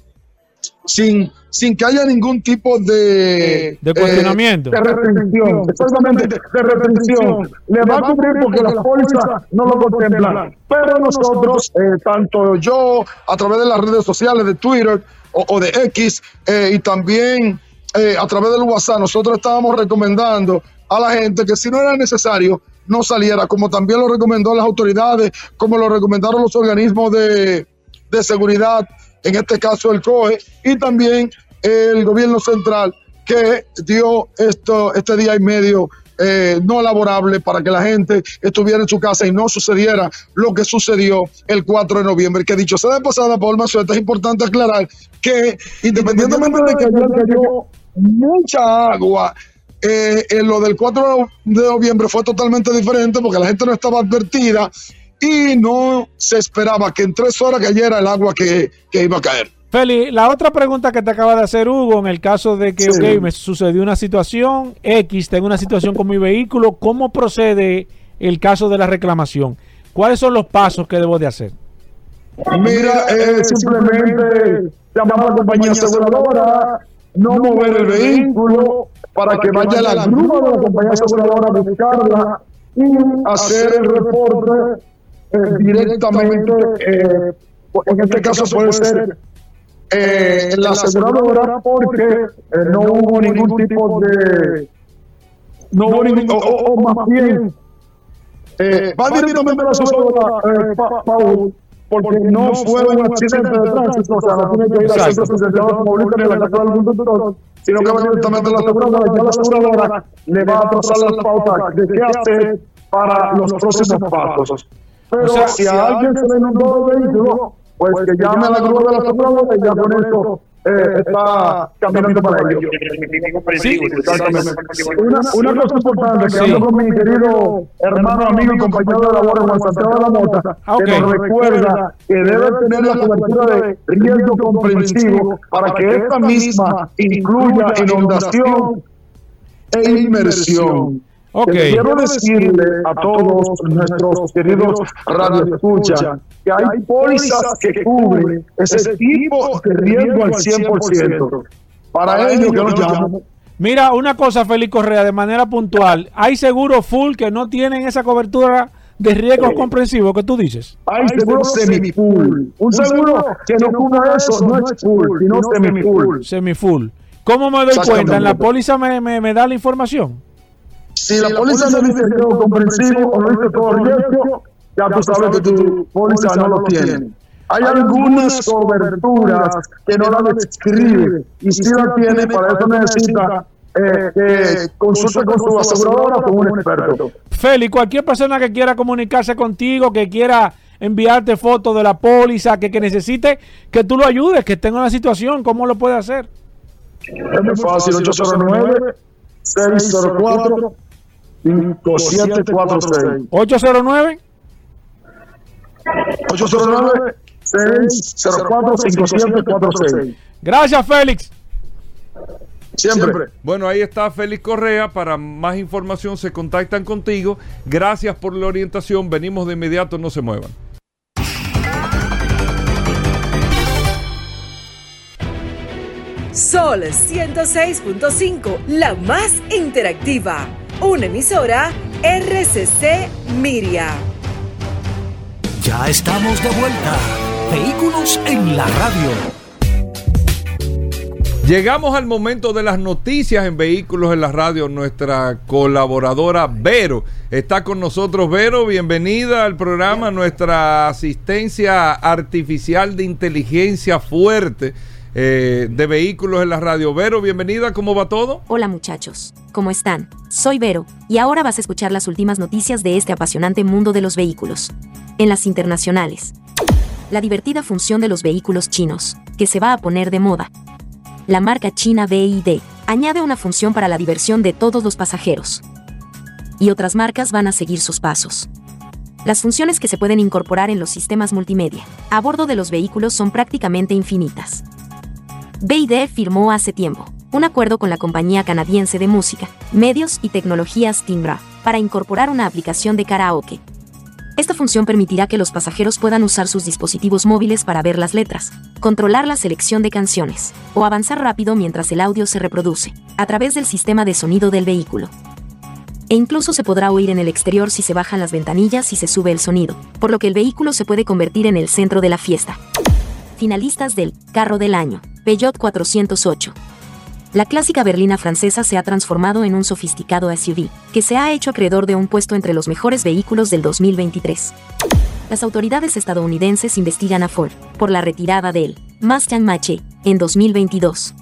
sin, sin que haya ningún tipo de,
De cuestionamiento.
de restricción, exactamente, de restricción. Le va a cubrir porque las pólizas no lo contemplan. Pero nosotros, eh, tanto yo, a través de las redes sociales, de Twitter o, o de X, eh, y también eh, a través del WhatsApp, nosotros estábamos recomendando a la gente que si no era necesario, no saliera, como también lo recomendó las autoridades, como lo recomendaron los organismos de, de seguridad, en este caso el COE, y también el gobierno central que dio esto, este día y medio eh, no laborable para que la gente estuviera en su casa y no sucediera lo que sucedió el 4 de noviembre. Que dicho sea de pasada, Paul Mazueta, es importante aclarar que independientemente de que ayer mucha agua, eh, en lo del 4 de noviembre fue totalmente diferente porque la gente no estaba advertida y no se esperaba que en tres horas cayera el agua que, que iba a caer.
Feli, la otra pregunta que te acaba de hacer Hugo, en el caso de que
Sí.
me sucedió una situación X, tengo una situación con mi vehículo, ¿cómo procede el caso de la reclamación? ¿Cuáles son los pasos que debo de hacer?
Mira, eh, simplemente llamar a la compañía aseguradora, no mover el vehículo para que vaya la grúa de la compañía aseguradora a buscarla y hacer el reporte eh, directamente. eh, en este caso puede ser eh, la aseguradora porque eh, no hubo ningún tipo de. No hubo ningún. O, o- o más bien, eh, va directamente a la aseguradora, eh, Paul, porque no fue un accidente de tránsito, o sea, no tiene que ir ni a la casa del conductor, sino que va directamente a la aseguradora y ya la aseguradora le va a trazar las pautas de qué hacer para los próximos pasos. Pero
O sea,
si a alguien se le inundó el vehículo, pues que llame a la grúa de la aseguradora y ya con eso eh, está caminando para ello.
Sí.
Una, una cosa importante que
Sí.
hablo con mi querido hermano, amigo y compañero de labor Juan Santiago de la Mota,
Ah,
que nos recuerda que debe tener la cobertura de riesgo comprensivo para que esta misma incluya inundación e inmersión. Quiero decirle a todos nuestros queridos radioescuchas que hay pólizas que cubren ese tipo de riesgo al 100%. Para ello que nos llamen
Mira, una cosa, Félix Correa, de manera puntual, ¿hay seguros full que no tienen esa cobertura de riesgos comprensivos que tú dices?
Hay seguro semi-full. Un seguro que no cubra eso no es full, sino semi-full.
Semi-full. ¿Cómo me doy cuenta? ¿En la póliza me, me- me da la información?
Si la póliza no dice riesgo comprensivo o no dice todo riesgo, ya tú sabes que tu póliza no lo tiene. Hay algunas coberturas que no la describe y si la tiene, para eso necesita eh, que consulte con su aseguradora o con un experto.
Félix, cualquier persona que quiera comunicarse contigo, que quiera enviarte fotos de la póliza, que, que necesite que tú lo ayudes, que tenga una situación, ¿cómo lo puede hacer?
Es muy fácil, 809-604-5746.
809
809-604-5746.
Gracias, Félix.
Siempre.
Bueno, ahí está Félix Correa. Para más información se contactan contigo. Gracias por la orientación. Venimos de inmediato, no se muevan.
Sol 106.5, la más interactiva. Una emisora RCC Miria.
Ya estamos de vuelta. Vehículos en la radio.
Llegamos al momento de las noticias en Vehículos en la Radio. Nuestra colaboradora Vero está con nosotros. Vero, bienvenida al programa. Nuestra asistencia artificial de inteligencia fuerte eh, de Vehículos en la Radio. Vero, bienvenida. ¿Cómo va todo?
Hola muchachos, ¿cómo están? Soy Vero, y ahora vas a escuchar las últimas noticias de este apasionante mundo de los vehículos. En las internacionales. La divertida función de los vehículos chinos, que se va a poner de moda. La marca china BID añade una función para la diversión de todos los pasajeros. Y otras marcas van a seguir sus pasos. Las funciones que se pueden incorporar en los sistemas multimedia a bordo de los vehículos son prácticamente infinitas. BID firmó hace tiempo un acuerdo con la compañía canadiense de música, medios y tecnologías Timbra para incorporar una aplicación de karaoke. Esta función permitirá que los pasajeros puedan usar sus dispositivos móviles para ver las letras, controlar la selección de canciones o avanzar rápido mientras el audio se reproduce, a través del sistema de sonido del vehículo. E incluso se podrá oír en el exterior si se bajan las ventanillas y se sube el sonido, por lo que el vehículo se puede convertir en el centro de la fiesta. Finalistas del Carro del Año, Peugeot 408. La clásica berlina francesa se ha transformado en un sofisticado SUV, que se ha hecho acreedor de un puesto entre los mejores vehículos del 2023. Las autoridades estadounidenses investigan a Ford por la retirada del Mustang Mach-E en 2022.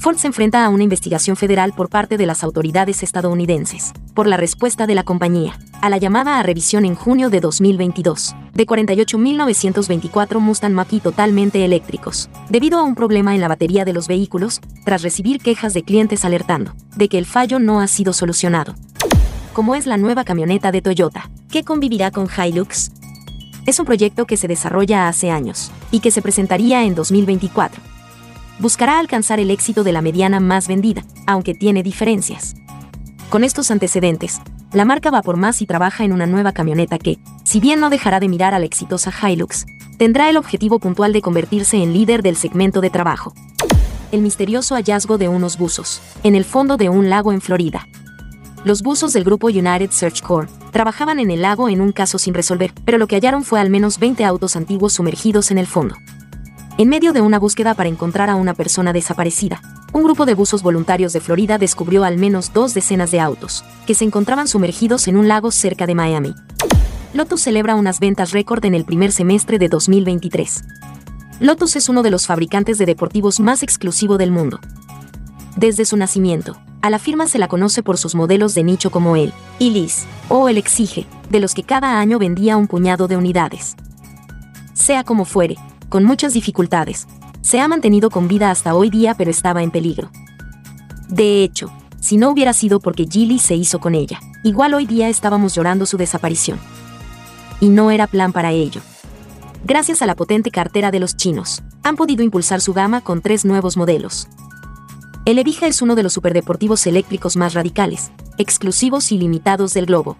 Ford se enfrenta a una investigación federal por parte de las autoridades estadounidenses, por la respuesta de la compañía, a la llamada a revisión en junio de 2022, de 48.924 Mustang Mach-E totalmente eléctricos, debido a un problema en la batería de los vehículos, tras recibir quejas de clientes alertando de que el fallo no ha sido solucionado. Como es la nueva camioneta de Toyota, que convivirá con Hilux, es un proyecto que se desarrolla hace años y que se presentaría en 2024 buscará alcanzar el éxito de la mediana más vendida, aunque tiene diferencias. Con estos antecedentes, la marca va por más y trabaja en una nueva camioneta que, si bien no dejará de mirar a la exitosa Hilux, tendrá el objetivo puntual de convertirse en líder del segmento de trabajo. El misterioso hallazgo de unos buzos, en el fondo de un lago en Florida. Los buzos del grupo United Search Corps trabajaban en el lago en un caso sin resolver, pero lo que hallaron fue al menos 20 autos antiguos sumergidos en el fondo. En medio de una búsqueda para encontrar a una persona desaparecida, un grupo de buzos voluntarios de Florida descubrió al menos dos decenas de autos, que se encontraban sumergidos en un lago cerca de Miami. Lotus celebra unas ventas récord en el primer semestre de 2023. Lotus es uno de los fabricantes de deportivos más exclusivo del mundo. Desde su nacimiento, a la firma se la conoce por sus modelos de nicho como el Ilis o el Exige, de los que cada año vendía un puñado de unidades. Sea como fuere, con muchas dificultades. Se ha mantenido con vida hasta hoy día pero estaba en peligro. De hecho, si no hubiera sido porque Gilly se hizo con ella, igual hoy día estábamos llorando su desaparición. Y no era plan para ello. Gracias a la potente cartera de los chinos, han podido impulsar su gama con tres nuevos modelos. El Evija es uno de los superdeportivos eléctricos más radicales, exclusivos y limitados del globo.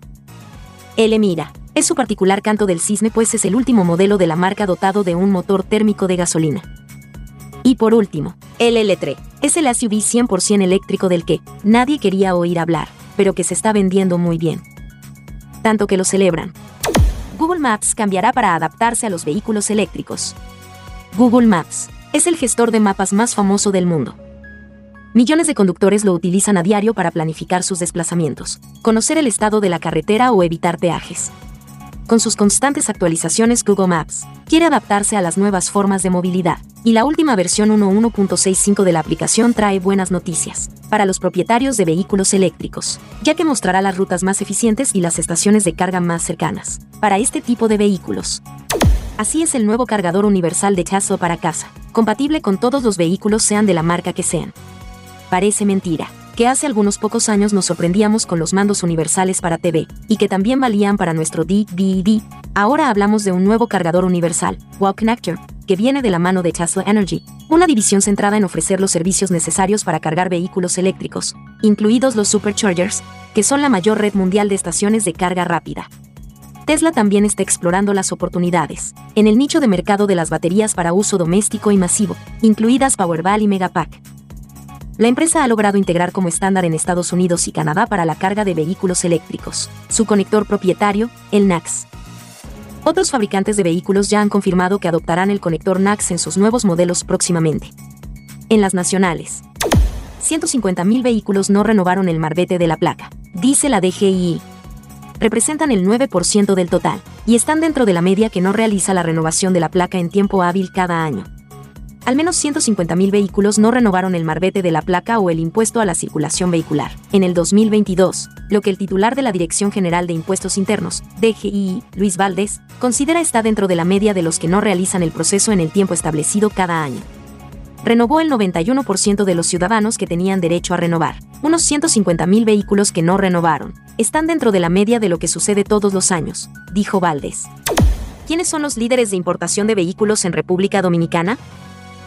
El Emira, es su particular canto del cisne pues es el último modelo de la marca dotado de un motor térmico de gasolina. Y por último, el L3 es el SUV 100% eléctrico del que nadie quería oír hablar, pero que se está vendiendo muy bien. Tanto que lo celebran. Google Maps cambiará para adaptarse a los vehículos eléctricos. Google Maps es el gestor de mapas más famoso del mundo. Millones de conductores lo utilizan a diario para planificar sus desplazamientos, conocer el estado de la carretera o evitar peajes con sus constantes actualizaciones Google Maps, quiere adaptarse a las nuevas formas de movilidad, y la última versión 1.1.65 de la aplicación trae buenas noticias para los propietarios de vehículos eléctricos, ya que mostrará las rutas más eficientes y las estaciones de carga más cercanas para este tipo de vehículos. Así es el nuevo cargador universal de Tesla para casa, compatible con todos los vehículos sean de la marca que sean. Parece mentira, que hace algunos pocos años nos sorprendíamos con los mandos universales para TV, y que también valían para nuestro DVD, ahora hablamos de un nuevo cargador universal, Wall Connector, que viene de la mano de Tesla Energy, una división centrada en ofrecer los servicios necesarios para cargar vehículos eléctricos, incluidos los superchargers, que son la mayor red mundial de estaciones de carga rápida. Tesla también está explorando las oportunidades en el nicho de mercado de las baterías para uso doméstico y masivo, incluidas Powerwall y Megapack la empresa ha logrado integrar como estándar en Estados Unidos y Canadá para la carga de vehículos eléctricos, su conector propietario, el NAX. Otros fabricantes de vehículos ya han confirmado que adoptarán el conector NAX en sus nuevos modelos próximamente. En las nacionales, 150.000 vehículos no renovaron el marbete de la placa, dice la DGI. Representan el 9% del total, y están dentro de la media que no realiza la renovación de la placa en tiempo hábil cada año al menos 150.000 vehículos no renovaron el marbete de la placa o el impuesto a la circulación vehicular. En el 2022, lo que el titular de la Dirección General de Impuestos Internos, DGI, Luis Valdés, considera está dentro de la media de los que no realizan el proceso en el tiempo establecido cada año. Renovó el 91% de los ciudadanos que tenían derecho a renovar. Unos 150.000 vehículos que no renovaron. Están dentro de la media de lo que sucede todos los años, dijo Valdés. ¿Quiénes son los líderes de importación de vehículos en República Dominicana?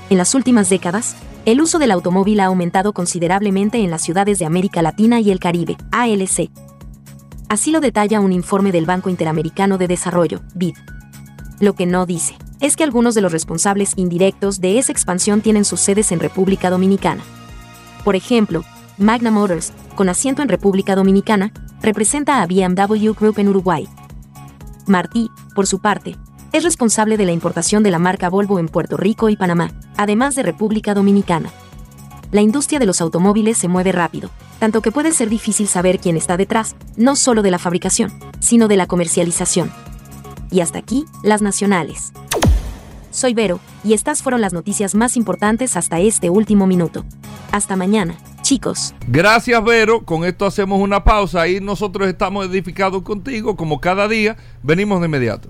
En las últimas décadas, El uso del automóvil ha aumentado considerablemente en las ciudades de América Latina y el Caribe, ALC. Así lo detalla un informe del Banco Interamericano de Desarrollo, BID. Lo que no dice es que algunos de los responsables indirectos de esa expansión tienen sus sedes en República Dominicana. Por ejemplo, Magna Motors, con asiento en República Dominicana, representa a BMW Group en Uruguay. Martí, por su parte, es responsable de la importación de la marca Volvo en Puerto Rico y Panamá, además de República Dominicana. La industria de los automóviles se mueve rápido, tanto que puede ser difícil saber quién está detrás, no solo de la fabricación, sino de la comercialización. Y hasta aquí, las nacionales. Soy Vero, y estas fueron las noticias más importantes hasta este último minuto. Hasta mañana, chicos.
Gracias, Vero. Con esto hacemos una pausa y nosotros estamos edificados contigo, como cada día. Venimos de inmediato.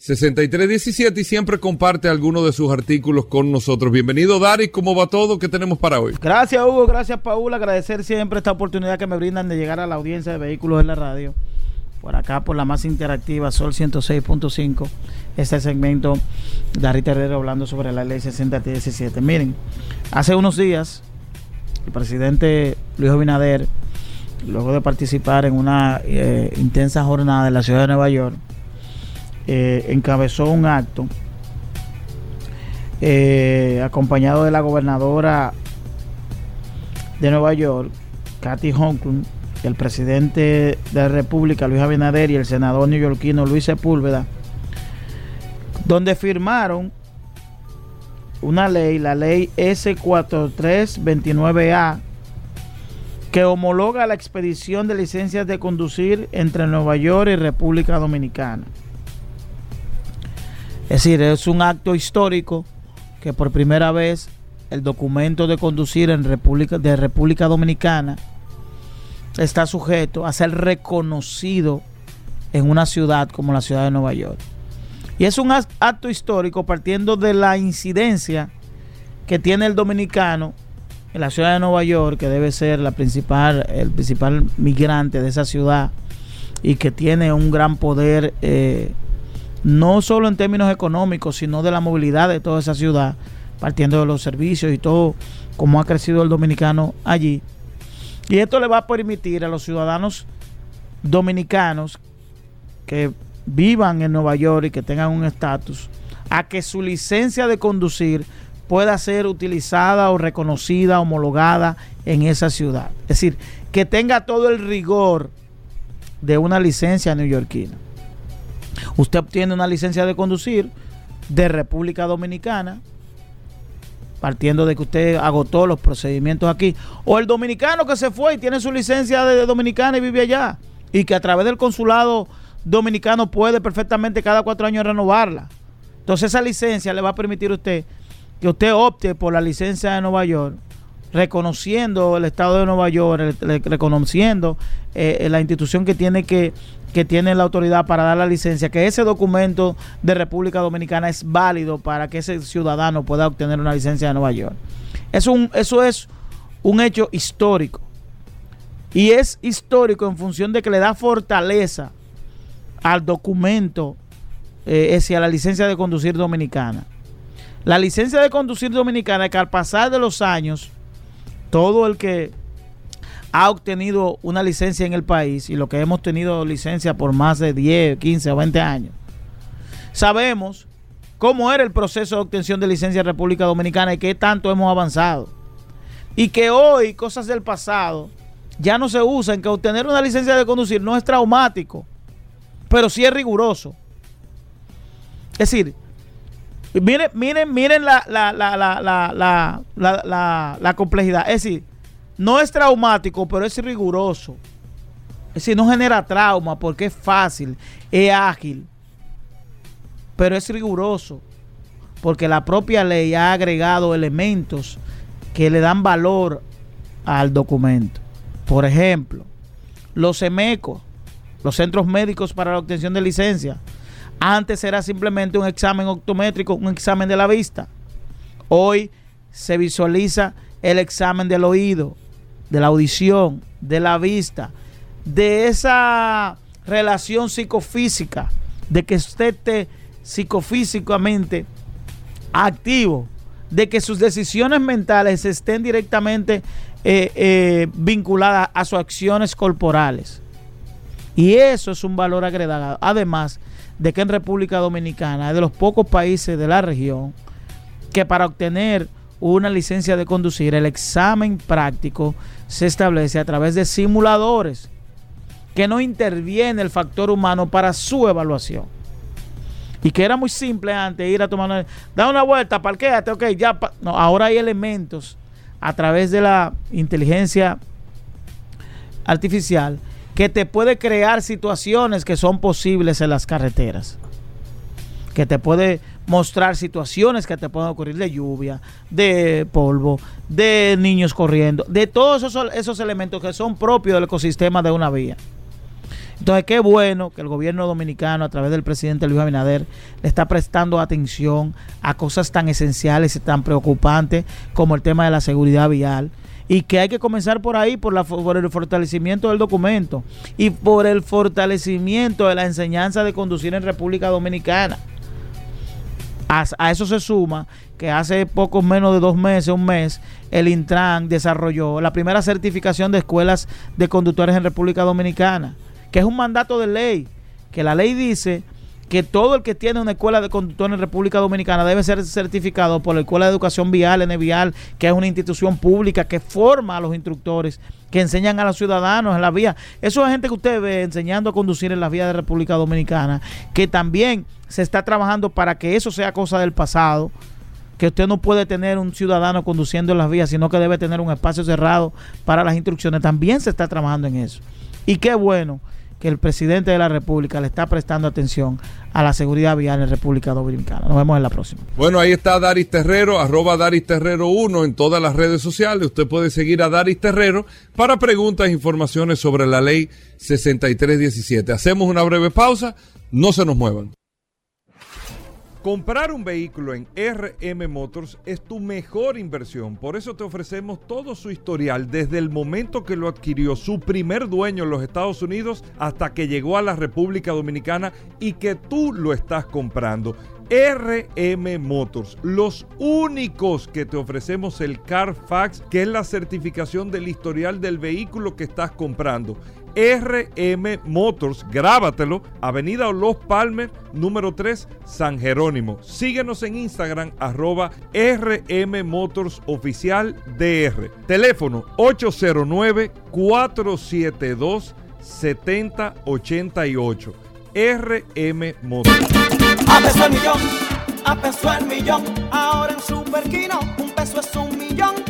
6317 y siempre comparte algunos de sus artículos con nosotros. Bienvenido, Dari. ¿Cómo va todo? ¿Qué tenemos para hoy?
Gracias, Hugo. Gracias, Paul. Agradecer siempre esta oportunidad que me brindan de llegar a la audiencia de vehículos en la radio. Por acá, por la más interactiva, Sol 106.5. Este segmento, Dari Terrero hablando sobre la ley 6317. Miren, hace unos días el presidente Luis Abinader, luego de participar en una eh, intensa jornada en la ciudad de Nueva York, eh, encabezó un acto eh, acompañado de la gobernadora de Nueva York, Kathy Hochul, el presidente de la República, Luis Abinader, y el senador neoyorquino Luis Sepúlveda, donde firmaron una ley, la ley S4329A, que homologa la expedición de licencias de conducir entre Nueva York y República Dominicana. Es decir, es un acto histórico que por primera vez el documento de conducir en República, de República Dominicana está sujeto a ser reconocido en una ciudad como la ciudad de Nueva York. Y es un acto histórico partiendo de la incidencia que tiene el dominicano en la ciudad de Nueva York, que debe ser la principal, el principal migrante de esa ciudad y que tiene un gran poder, eh, no solo en términos económicos, sino de la movilidad de toda esa ciudad, partiendo de los servicios y todo, como ha crecido el dominicano allí. Y esto le va a permitir a los ciudadanos dominicanos que vivan en Nueva York y que tengan un estatus, a que su licencia de conducir pueda ser utilizada o reconocida, homologada en esa ciudad. Es decir, que tenga todo el rigor de una licencia neoyorquina. Usted obtiene una licencia de conducir de República Dominicana, partiendo de que usted agotó los procedimientos aquí, o el dominicano que se fue y tiene su licencia de dominicana y vive allá, y que a través del consulado dominicano puede perfectamente cada cuatro años renovarla. Entonces esa licencia le va a permitir a usted que usted opte por la licencia de Nueva York, reconociendo el Estado de Nueva York, reconociendo eh, la institución que tiene que, que tiene la autoridad para dar la licencia, que ese documento de República Dominicana es válido para que ese ciudadano pueda obtener una licencia de Nueva York. Es un, eso es un hecho histórico. Y es histórico en función de que le da fortaleza al documento, eh, es a la licencia de conducir dominicana. La licencia de conducir dominicana que al pasar de los años, todo el que ha obtenido una licencia en el país y lo que hemos tenido licencia por más de 10, 15 o 20 años, sabemos cómo era el proceso de obtención de licencia en República Dominicana y qué tanto hemos avanzado. Y que hoy cosas del pasado ya no se usan, que obtener una licencia de conducir no es traumático pero sí es riguroso. Es decir, miren, miren, miren la, la, la, complejidad. Es decir, no es traumático, pero es riguroso. Es decir, no genera trauma porque es fácil, es ágil, pero es riguroso porque la propia ley ha agregado elementos que le dan valor al documento. Por ejemplo, los emecos los centros médicos para la obtención de licencia. Antes era simplemente un examen optométrico, un examen de la vista. Hoy se visualiza el examen del oído, de la audición, de la vista, de esa relación psicofísica, de que usted esté psicofísicamente activo, de que sus decisiones mentales estén directamente eh, eh, vinculadas a sus acciones corporales. Y eso es un valor agregado. Además de que en República Dominicana es de los pocos países de la región que para obtener una licencia de conducir, el examen práctico se establece a través de simuladores que no interviene el factor humano para su evaluación. Y que era muy simple antes ir a tomar una, da una vuelta, parquéate, ok, ya. No, ahora hay elementos a través de la inteligencia artificial que te puede crear situaciones que son posibles en las carreteras. Que te puede mostrar situaciones que te pueden ocurrir de lluvia, de polvo, de niños corriendo, de todos esos, esos elementos que son propios del ecosistema de una vía. Entonces, qué bueno que el gobierno dominicano, a través del presidente Luis Abinader, le está prestando atención a cosas tan esenciales y tan preocupantes como el tema de la seguridad vial. Y que hay que comenzar por ahí, por, la, por el fortalecimiento del documento y por el fortalecimiento de la enseñanza de conducir en República Dominicana. A, eso se suma que hace poco menos de dos meses, un mes, el Intran desarrolló la primera certificación de escuelas de conductores en República Dominicana que es un mandato de ley, que la ley dice que todo el que tiene una escuela de conductor en República Dominicana debe ser certificado por la Escuela de Educación Vial, Vial, que es una institución pública que forma a los instructores, que enseñan a los ciudadanos en la vía. Eso es gente que usted ve enseñando a conducir en las vías de República Dominicana, que también se está trabajando para que eso sea cosa del pasado, que usted no puede tener un ciudadano conduciendo en las vías, sino que debe tener un espacio cerrado para las instrucciones. También se está trabajando en eso. Y qué bueno que el presidente de la República le está prestando atención a la seguridad vial en República Dominicana. Nos vemos en la próxima.
Bueno, ahí está Daris Terrero, arroba Daris Terrero 1 en todas las redes sociales. Usted puede seguir a Daris Terrero para preguntas e informaciones sobre la ley 6317. Hacemos una breve pausa, no se nos muevan. Comprar un vehículo en RM Motors es tu mejor inversión. Por eso te ofrecemos todo su historial desde el momento que lo adquirió su primer dueño en los Estados Unidos hasta que llegó a la República Dominicana y que tú lo estás comprando. RM Motors, los únicos que te ofrecemos el Carfax, que es la certificación del historial del vehículo que estás comprando. RM Motors, grábatelo, Avenida Los Palmer, número 3, San Jerónimo. Síguenos en Instagram, arroba RM Motors Oficial DR. Teléfono 809-472-7088. RM Motors.
A peso el millón, a peso el millón. Ahora en Superquino, un peso es un millón.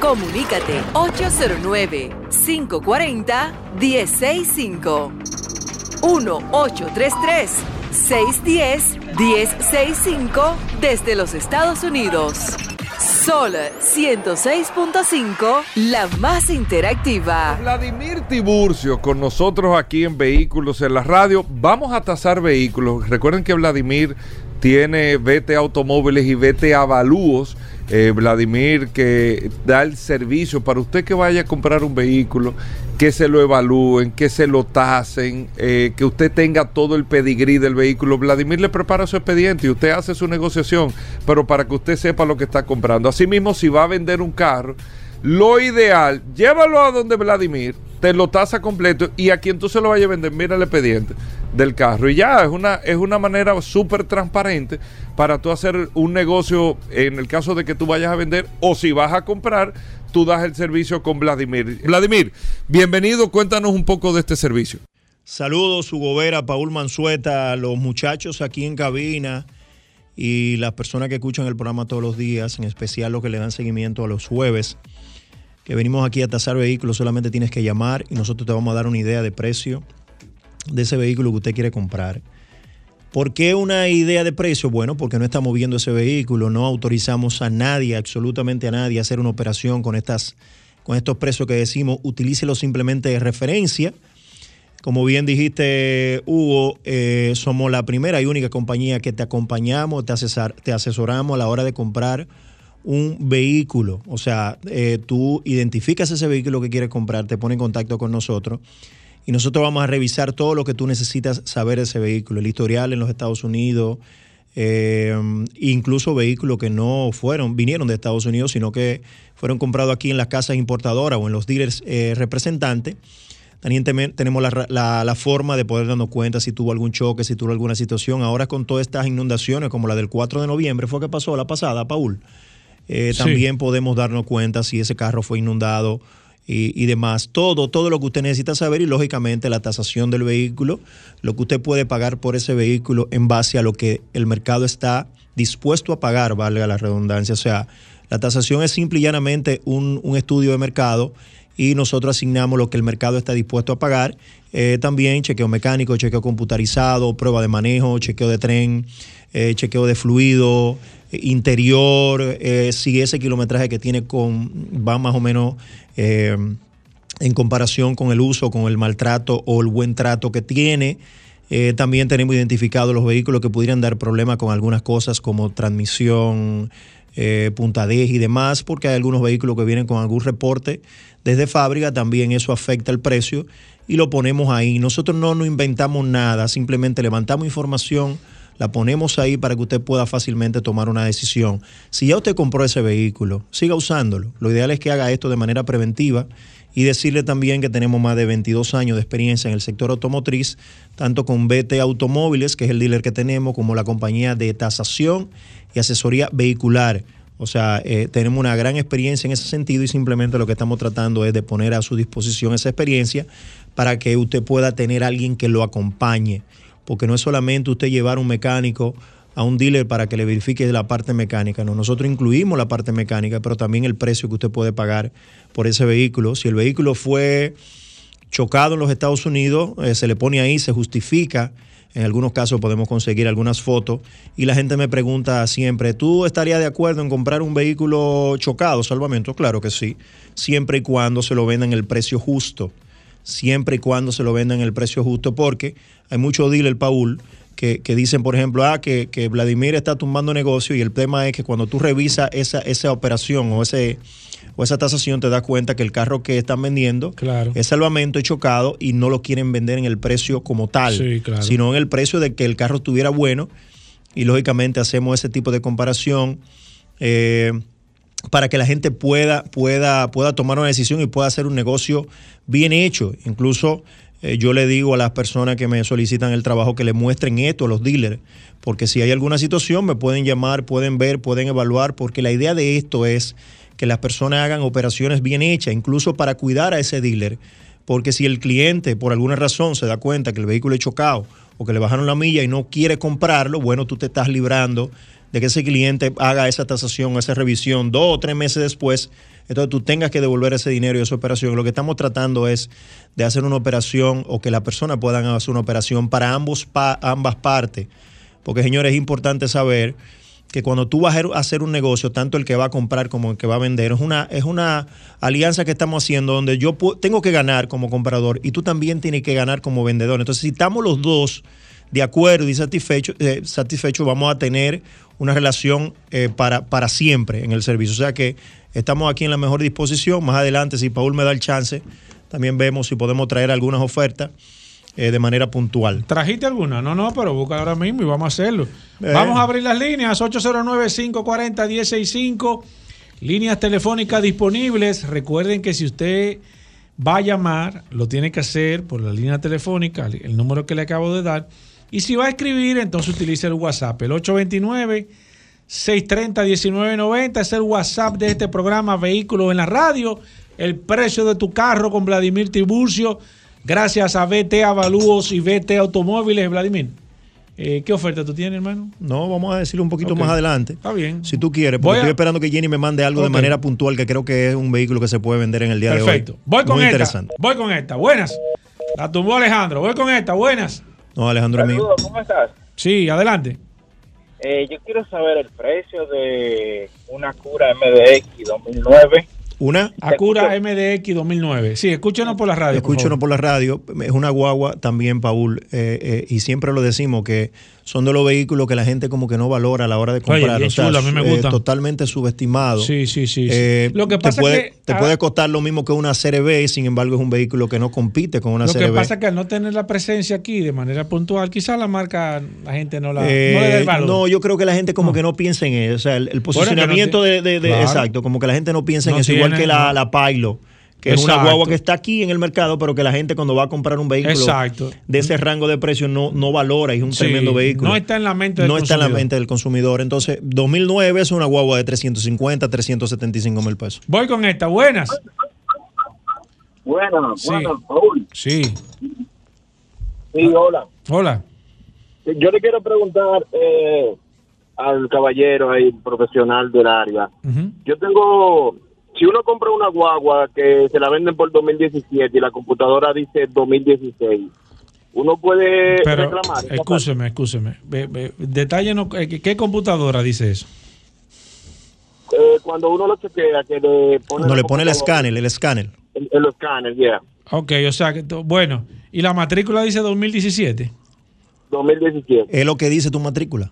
Comunícate 809-540-1065. 1-833-610-1065 desde los Estados Unidos. Sol 106.5, la más interactiva.
Vladimir Tiburcio con nosotros aquí en Vehículos en la Radio. Vamos a tasar vehículos. Recuerden que Vladimir tiene Vete Automóviles y Vete Avalúos. Eh, Vladimir que da el servicio para usted que vaya a comprar un vehículo, que se lo evalúen, que se lo tasen, eh, que usted tenga todo el pedigrí del vehículo. Vladimir le prepara su expediente y usted hace su negociación, pero para que usted sepa lo que está comprando. Asimismo, si va a vender un carro, lo ideal, llévalo a donde Vladimir, te lo tasa completo y a quien tú se lo vayas a vender, mira el expediente del carro. Y ya es una, es una manera súper transparente para tú hacer un negocio en el caso de que tú vayas a vender o si vas a comprar, tú das el servicio con Vladimir. Vladimir, bienvenido, cuéntanos un poco de este servicio.
Saludos, Hugo Vera, Paul Manzueta, los muchachos aquí en cabina y las personas que escuchan el programa todos los días, en especial los que le dan seguimiento a los jueves, que venimos aquí a tasar vehículos, solamente tienes que llamar y nosotros te vamos a dar una idea de precio de ese vehículo que usted quiere comprar. ¿Por qué una idea de precio? Bueno, porque no estamos viendo ese vehículo, no autorizamos a nadie, absolutamente a nadie, a hacer una operación con, estas, con estos precios que decimos, utilícelo simplemente de referencia. Como bien dijiste, Hugo, eh, somos la primera y única compañía que te acompañamos, te, te asesoramos a la hora de comprar un vehículo. O sea, eh, tú identificas ese vehículo que quieres comprar, te pone en contacto con nosotros y nosotros vamos a revisar todo lo que tú necesitas saber de ese vehículo, el historial en los Estados Unidos, eh, incluso vehículos que no fueron, vinieron de Estados Unidos, sino que fueron comprados aquí en las casas importadoras o en los dealers eh, representantes. También tenemos la, la- la forma de poder darnos cuenta si tuvo algún choque, si tuvo alguna situación. Ahora con todas estas inundaciones, como la del 4 de noviembre, fue que pasó la pasada, Paul. Eh,
Sí.
También podemos darnos cuenta si ese carro fue inundado y, y demás. Todo, todo lo que usted necesita saber y lógicamente la tasación del vehículo, lo que usted puede pagar por ese vehículo en base a lo que el mercado está dispuesto a pagar, valga la redundancia. O sea, la tasación es simple y llanamente un, un estudio de mercado y nosotros asignamos lo que el mercado está dispuesto a pagar. Eh, también chequeo mecánico, chequeo computarizado, prueba de manejo, chequeo de tren, eh, chequeo de fluido, interior, eh, si ese kilometraje que tiene con, va más o menos eh, en comparación con el uso, con el maltrato o el buen trato que tiene. Eh, también tenemos identificados los vehículos que pudieran dar problemas con algunas cosas como transmisión, eh, puntadez y demás, porque hay algunos vehículos que vienen con algún reporte desde fábrica, también eso afecta el precio y lo ponemos ahí. Nosotros no nos inventamos nada, simplemente levantamos información, la ponemos ahí para que usted pueda fácilmente tomar una decisión. Si ya usted compró ese vehículo, siga usándolo. Lo ideal es que haga esto de manera preventiva y decirle también que tenemos más de 22 años de experiencia en el sector automotriz, tanto con BT Automóviles, que es el dealer que tenemos, como la compañía de tasación y asesoría vehicular. O sea, eh, tenemos una gran experiencia en ese sentido y simplemente lo que estamos tratando es de poner a su disposición esa experiencia para que usted pueda tener alguien que lo acompañe. Porque no es solamente usted llevar un mecánico a un dealer para que le verifique la parte mecánica. No, nosotros incluimos la parte mecánica, pero también el precio que usted puede pagar por ese vehículo. Si el vehículo fue chocado en los Estados Unidos, eh, se le pone ahí, se justifica. En algunos casos podemos conseguir algunas fotos y la gente me pregunta siempre, ¿tú estarías de acuerdo en comprar un vehículo chocado, salvamento? Claro que sí, siempre y cuando se lo vendan el precio justo, siempre y cuando se lo vendan el precio justo, porque hay muchos dealers, Paul, que, que dicen, por ejemplo, ah, que, que Vladimir está tumbando negocio y el tema es que cuando tú revisas esa, esa operación o ese o esa tasación te das cuenta que el carro que están vendiendo es salvamento y chocado y no lo quieren vender en el precio como tal,
Sí, claro.
sino en el precio de que el carro estuviera bueno y lógicamente hacemos ese tipo de comparación eh, para que la gente pueda, pueda, pueda tomar una decisión y pueda hacer un negocio bien hecho. Incluso eh, yo le digo a las personas que me solicitan el trabajo que le muestren esto a los dealers, porque si hay alguna situación me pueden llamar, pueden ver, pueden evaluar, porque la idea de esto es que las personas hagan operaciones bien hechas, incluso para cuidar a ese dealer. Porque si el cliente por alguna razón se da cuenta que el vehículo es chocado o que le bajaron la milla y no quiere comprarlo, bueno, tú te estás librando de que ese cliente haga esa tasación, esa revisión dos o tres meses después. Entonces tú tengas que devolver ese dinero y esa operación. Lo que estamos tratando es de hacer una operación o que la persona puedan hacer una operación para ambos ambas partes. Porque, señores, es importante saber que cuando tú vas a hacer un negocio, tanto el que va a comprar como el que va a vender, es una, es una alianza que estamos haciendo donde yo tengo que ganar como comprador y tú también tienes que ganar como vendedor. Entonces, si estamos los dos de acuerdo y satisfechos, eh, satisfechos vamos a tener una relación eh, para, para siempre en el servicio. O sea que estamos aquí en la mejor disposición. Más adelante, si Paul me da el chance, también vemos si podemos traer algunas ofertas eh, de manera puntual.
¿Trajiste alguna? No, no, pero busca ahora mismo y vamos a hacerlo.
Eh.
Vamos a abrir las líneas 809-540-165. Líneas telefónicas disponibles. Recuerden que si usted va a llamar, lo tiene que hacer por la línea telefónica, el número que le acabo de dar. Y si va a escribir, entonces utilice el WhatsApp, el 829-630-1990. Es el WhatsApp de este programa Vehículos en la Radio. El precio de tu carro con Vladimir Tiburcio. Gracias a VT Avalúos y VT Automóviles, Vladimir. Eh, ¿Qué oferta tú tienes, hermano?
No, vamos a decirlo un poquito más adelante.
Está bien.
Si tú quieres, porque
a-
estoy esperando que Jenny me mande algo de manera puntual, que creo que es un vehículo que se puede vender en el día
Perfecto.
de hoy.
Voy con
Muy
esta.
interesante.
Voy con esta. Buenas. La tumbó Alejandro. Voy con esta. Buenas.
No, Alejandro mío.
Saludos, ¿cómo estás?
Sí, adelante.
Eh, yo quiero saber el precio de una cura MDX 2009.
Una.
Acura MDX 2009. Sí, escúchenos por la radio. por favor.
por la radio. Es una guagua también, Paul. eh, eh, y siempre lo decimos que son de los vehículos que la gente como que no valora a la hora de
Oye,
comprar.
bien
o sea,
chulo, a mí me
eh,
gustan.
totalmente subestimado.
Sí, sí, sí. sí.
Eh,
Lo que
te
pasa
puede,
es que.
te
ah,
puede costar lo mismo que una Serie B, sin embargo es un vehículo que no compite con una
Lo
Serie
que
B.
pasa es que al no tener la presencia aquí de manera puntual, quizás la marca, la gente no la
Eh,
no le da el valor.
no, yo creo que la gente como que no piensa en eso. O sea, el, posicionamiento
que no
de, de- de-
Claro.
Exacto, como que la gente no piensa en eso. Igual que la, la Pilot, que es una guagua que está aquí en el mercado, pero que la gente cuando va a comprar un vehículo
Exacto.
de ese rango de precio no, no valora. y Es un
Sí,
tremendo vehículo.
No está en la mente del
no está en la
consumidor.
mente del consumidor. Entonces, 2009 es una guagua de 350, 375 mil pesos.
Voy con esta. Buenas.
Buenas,
Sí.
buenas, Paul.
Sí.
Sí, hola.
Hola.
Yo le quiero preguntar eh, al caballero ahí, profesional del área. Yo tengo, si uno compra una guagua que se la venden por 2017 y la computadora dice 2016, uno puede
Pero,
reclamar.
escúcheme, escúcheme. Ve- Detállenos, eh, ¿qué- ¿qué computadora dice eso?
Eh, cuando uno lo chequea, que le pone,
No le pone el escáner, el escáner.
El, el escáner, yeah.
Ok, o sea, que bueno. ¿Y la matrícula dice 2017?
2017.
Es lo que dice tu matrícula.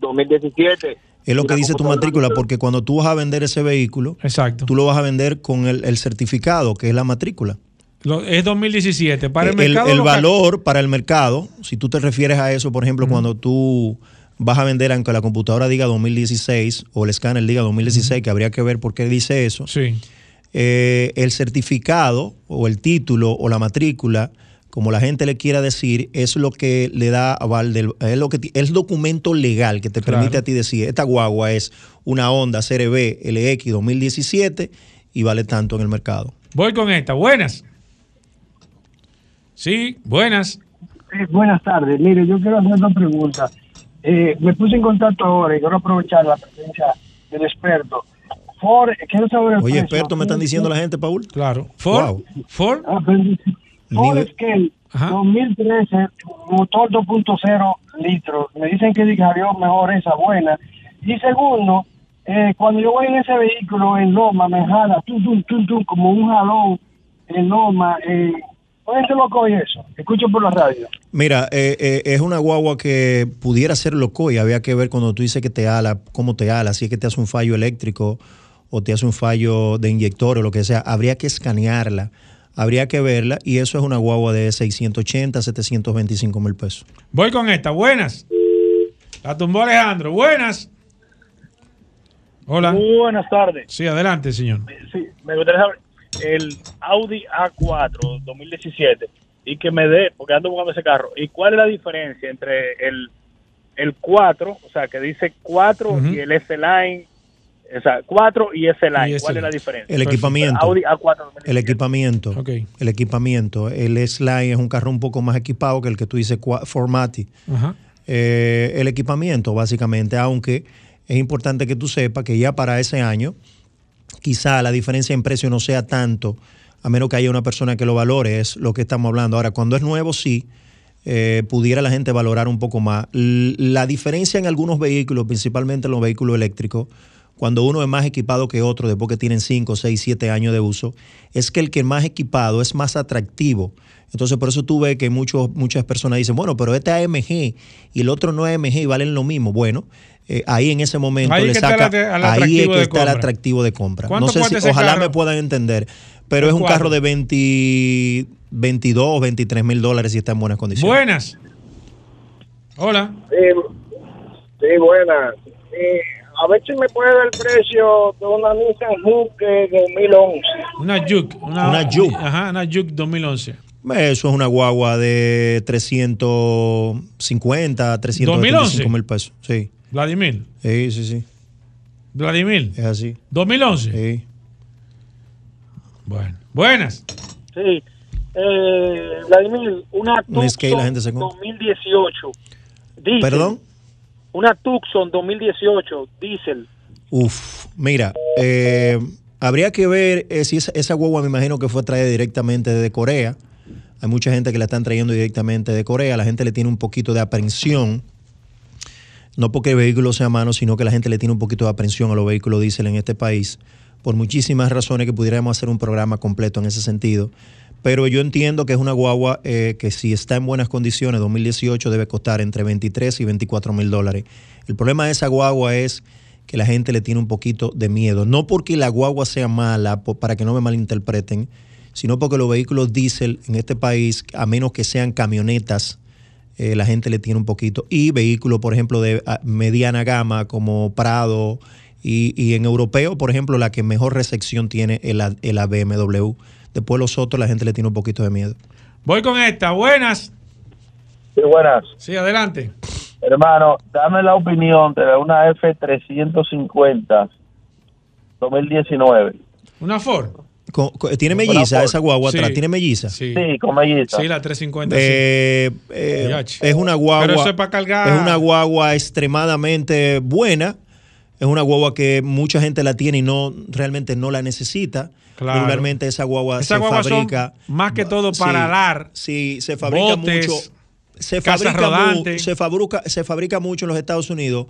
2017.
Es lo que dice tu matrícula, porque cuando tú vas a vender ese vehículo,
Exacto.
tú lo vas a vender con el, el certificado, que es la matrícula.
Lo- es 2017. Para el,
el,
mercado
el valor para el mercado, si tú te refieres a eso, por ejemplo, cuando tú vas a vender, aunque la computadora diga 2016 o el escáner diga 2016, que habría que ver por qué dice eso,
Sí.
eh, el certificado o el título o la matrícula, como la gente le quiera decir, es lo que le da aval del, es lo que es el documento legal que te
Claro.
permite a ti decir, esta guagua es una Honda CRB LX 2017 y vale tanto en el mercado.
Voy con esta. Buenas. Sí, buenas.
Eh, buenas tardes. Mire, yo quiero hacer una pregunta. Eh, me puse en contacto ahora y quiero aprovechar la presencia del experto. Ford, quiero saber el
Oye,
precio.
experto, me están diciendo la gente, Paul.
Claro. Ford. Ford.
Ah, pero dice, Ford Escape 2013, motor 2.0 litros. Me dicen que salió mejor esa buena. Y segundo, eh, cuando yo voy en ese vehículo en Loma, me jala tum, tum, tum, tum, como un jalón en Loma. Eh, ¿Pueden ser loco y eso? Escucho por la radio.
Mira, eh, eh, es una guagua que pudiera ser loco y había que ver cuando tú dices que te ala, cómo te ala, si es que te hace un fallo eléctrico o te hace un fallo de inyector o lo que sea, habría que escanearla, habría que verla y eso es una guagua de 680, 725 mil pesos.
Voy con esta. Buenas. La tumbó Alejandro. Buenas. Hola.
Muy buenas tardes.
Sí, adelante, señor.
Sí, me gustaría saber el Audi A4 2017 y que me dé, porque ando buscando ese carro, y cuál es la diferencia entre el, el 4, o sea, que dice 4
Ujú.
y el S-Line, o sea, 4 y S-Line,
Y
¿cuál es la diferencia?
El equipamiento.
Audi A4 2017.
El equipamiento. El equipamiento. El S-Line es un carro un poco más equipado que el que tú dices Formati.
Ajá.
Eh, el equipamiento, básicamente, aunque es importante que tú sepas que ya para ese año, quizá la diferencia en precio no sea tanto, a menos que haya una persona que lo valore, es lo que estamos hablando. Ahora, cuando es nuevo, sí, eh, pudiera la gente valorar un poco más. L- la diferencia en algunos vehículos, principalmente en los vehículos eléctricos, cuando uno es más equipado que otro, después que tienen 5, 6, 7 años de uso, es que el que más equipado es más atractivo. Entonces, por eso tú ves que muchos, muchas personas dicen, bueno, pero este AMG y el otro no es AMG y valen lo mismo. Bueno, eh, ahí en ese momento
Ahí
le
es que está
saca, ahí es
atractivo
que
de
está el
compra.
atractivo de compra.
¿Cuánto
No sé si, ojalá
carro?
me puedan entender, pero
¿El
es un carro de 20, 22, 23 mil dólares y está en buenas condiciones.
Buenas. Hola.
Sí, sí buena. Eh, a ver si me puede dar el precio de una Nissan Juke de 2011.
Una Juke. Una,
Una Juke.
Ajá, una Juke 2011.
Eso es una guagua de 350, 375 mil pesos. Sí.
Vladimir.
Sí, sí, sí.
Vladimir.
Es así.
2011.
Sí.
Bueno. Buenas.
Sí, eh, Vladimir, una
Un skate, la
Tucson
gente se compra.
2018. Diesel.
¿Perdón?
Una Tucson 2018, diésel.
Uf, mira, eh, habría que ver eh, si esa, esa guagua me imagino que fue traída directamente desde Corea. Hay mucha gente que la están trayendo directamente de Corea. La gente le tiene un poquito de aprensión. No porque el vehículo sea malo, sino que la gente le tiene un poquito de aprensión a los vehículos diésel en este país. Por muchísimas razones que pudiéramos hacer un programa completo en ese sentido. Pero yo entiendo que es una guagua eh, que si está en buenas condiciones, 2018 debe costar entre 23 y 24 mil dólares. El problema de esa guagua es que la gente le tiene un poquito de miedo. No porque la guagua sea mala, para que no me malinterpreten, sino porque los vehículos diésel en este país, a menos que sean camionetas, eh, la gente le tiene un poquito. Y vehículos, por ejemplo, de ah, mediana gama como Prado y, y en europeo, por ejemplo, la que mejor recepción tiene es la, la BMW. Después los otros, la gente le tiene un poquito de miedo.
Voy con esta. Buenas.
Sí, buenas.
Sí, adelante.
Hermano, dame la opinión de una F350 2019.
¿Una Ford?
Co- ¿Tiene melliza esa guagua
Sí.
atrás? ¿Tiene melliza?
Sí.
con melliza.
Sí, la 350.
Eh,
sí.
eh, es una guagua.
Pero eso es para cargar.
Es una guagua extremadamente buena. Es una guagua que mucha gente la tiene y no realmente no la necesita.
Claro.
Regularmente esa guagua se
son
fabrica.
más que todo para
Sí,
alar.
Sí, se fabrica
botes,
mucho. Se
casas
fabrica, mu- se, fabrica, se fabrica mucho en los Estados Unidos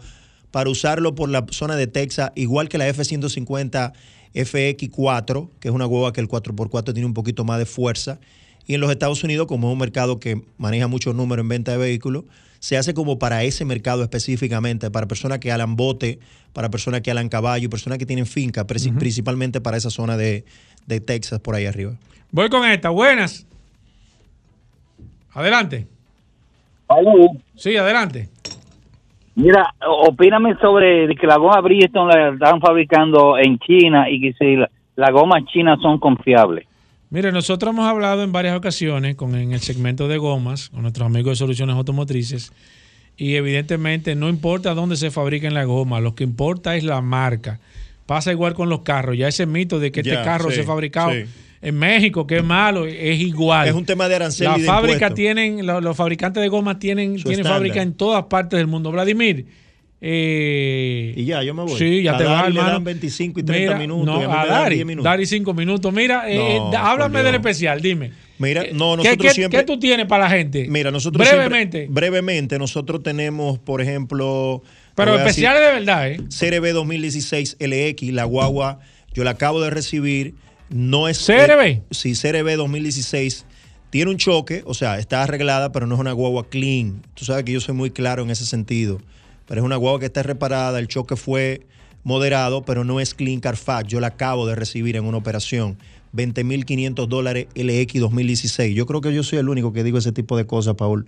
para usarlo por la zona de Texas, igual que la F-150 FX4, que es una guagua que el 4x4 tiene un poquito más de fuerza. Y en los Estados Unidos, como es un mercado que maneja muchos números en venta de vehículos, se hace como para ese mercado específicamente, para personas que alan bote, para personas que alan caballo, personas que tienen finca, preci- principalmente para esa zona de, de Texas por ahí arriba.
Voy con esta. Buenas. Adelante. Sí, adelante.
Mira, opíname sobre que la goma Bridgestone la están fabricando en China y que si la- las gomas chinas son confiables.
Mire, nosotros hemos hablado en varias ocasiones con, en el segmento de gomas con nuestros amigos de soluciones automotrices y evidentemente no importa dónde se fabriquen la goma, lo que importa es la marca. Pasa igual con los carros, ya ese mito de que este carro
sí,
se ha fabricado
sí.
en México, que es malo, es igual.
Es un tema de arancel
La
y de
fábrica
impuesto.
tienen, lo- los, fabricantes de gomas tienen,
Su
tienen
estándar.
fábrica en todas partes del mundo. Vladimir. Eh,
Y ya, yo me voy.
Sí, ya
A
te vas,
le
hermano.
dan 25 y 30
Mira,
minutos,
No,
y a
a
me
Dari,
10 minutos.
Dari 5 minutos. Mira, eh,
No,
eh, háblame del especial, dime.
Mira, no,
¿Qué-
nosotros
qué,
siempre.
qué tú tienes para la gente?
Mira, nosotros
Brevemente.
siempre- brevemente, nosotros tenemos, por ejemplo.
Pero especiales de verdad, ¿eh?
CRB 2016 LX, la guagua, yo la acabo de recibir. No es.
¿CRB?
sí, CRB 2016. Tiene un choque, o sea, está arreglada, pero no es una guagua clean. Tú sabes que yo soy muy claro en ese sentido. Pero es una guagua que está reparada, el choque fue moderado, pero no es clean Carfax. Yo la acabo de recibir en una operación. 20.500 dólares LX 2016. Yo creo que yo soy el único que digo ese tipo de cosas, Paul.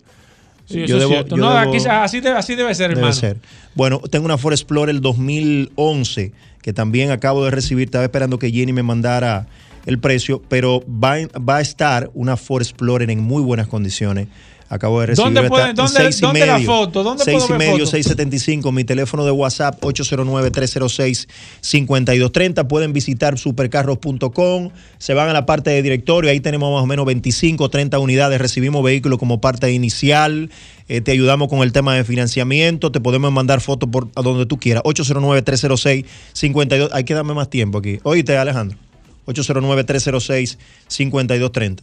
Sí, eso
Yo
es
debo-
cierto.
yo
No,
debo-
aquí, así, debe, así debe ser,
Debe
hermano.
ser. Bueno, tengo una Ford Explorer 2011 que también acabo de recibir. Estaba esperando que Jenny me mandara el precio, pero va, va a estar una Ford Explorer en muy buenas condiciones. Acabo de recibir.
¿Dónde pueden-
en
dónde-
seis y
dónde la
medio.
foto? ¿Dónde
Seis
puedo
y medio,
foto?
675. Mi teléfono de WhatsApp 809-306-5230. Pueden visitar supercarros.com. Se van a la parte de directorio. Ahí tenemos más o menos 25 o 30 unidades. Recibimos vehículos como parte inicial. Eh, te ayudamos con el tema de financiamiento. Te podemos mandar fotos por a donde tú quieras. 809-306-52. Hay que darme más tiempo aquí. Oíste, Alejandro. 809-306-5230.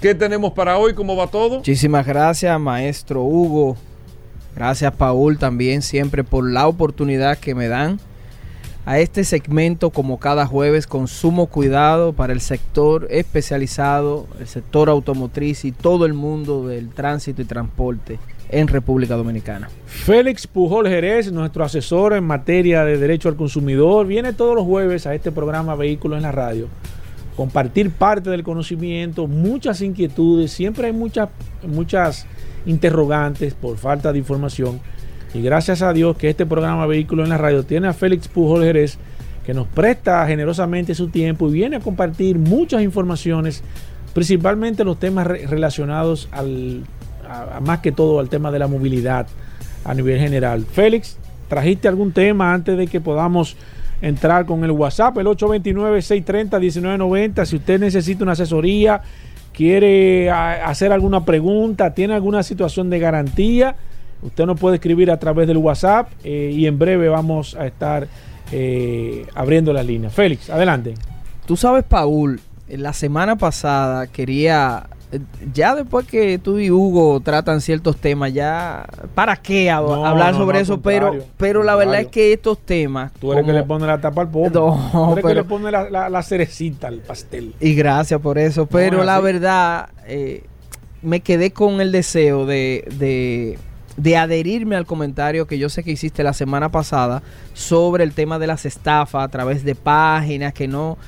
¿Qué tenemos para hoy? ¿Cómo va todo?
Muchísimas gracias, maestro Hugo. Gracias, Paul, también siempre por la oportunidad que me dan a este segmento, como cada jueves, con sumo cuidado para el sector especializado, el sector automotriz y todo el mundo del tránsito y transporte en República Dominicana.
Félix Pujol Jerez, nuestro asesor en materia de derecho al consumidor, viene todos los jueves a este programa Vehículos en la Radio. Compartir parte del conocimiento, muchas inquietudes, siempre hay muchas, muchas interrogantes por falta de información. Y gracias a Dios que este programa Vehículos en la Radio tiene a Félix Pujol Jerez, que nos presta generosamente su tiempo y viene a compartir muchas informaciones, principalmente los temas re- relacionados al, más que todo al tema de la movilidad a nivel general. Félix, ¿trajiste algún tema antes de que podamos entrar con el WhatsApp? El 829-630-1990. Si usted necesita una asesoría, quiere a- hacer alguna pregunta, tiene alguna situación de garantía, usted nos puede escribir a través del WhatsApp eh, y en breve vamos a estar eh, abriendo las líneas. Félix, adelante.
Tú sabes, Paul, la semana pasada quería, ya después que tú y Hugo tratan ciertos temas, ya, ¿para qué hab-
No,
hablar
no,
sobre
no,
eso? pero, pero la verdad es que estos temas...
Tú eres el que
como-
le pone la tapa al.
No,
Tú eres el que
pero-
le pone la, la- la cerecita al pastel.
Y gracias por eso. Pero la
así.
verdad, eh, me quedé con el deseo de, de, de adherirme al comentario que yo sé que hiciste la semana pasada sobre el tema de las estafas a través de páginas que no...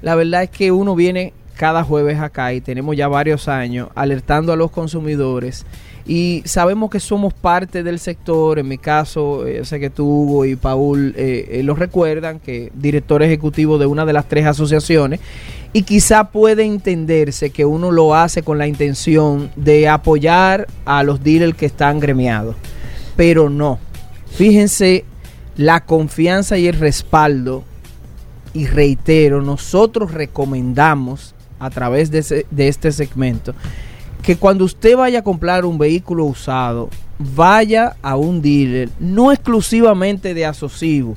La verdad es que uno viene cada jueves acá y tenemos ya varios años alertando a los consumidores y sabemos que somos parte del sector, en mi caso, eh, sé que tú Hugo y Paul eh, eh, lo recuerdan, que director ejecutivo de una de las tres asociaciones, y quizá puede entenderse que uno lo hace con la intención de apoyar a los dealers que están gremiados, pero no. Fíjense la confianza y el respaldo, y reitero, nosotros recomendamos a través de, este segmento que cuando usted vaya a comprar un vehículo usado, vaya a un dealer, no exclusivamente de asocivo,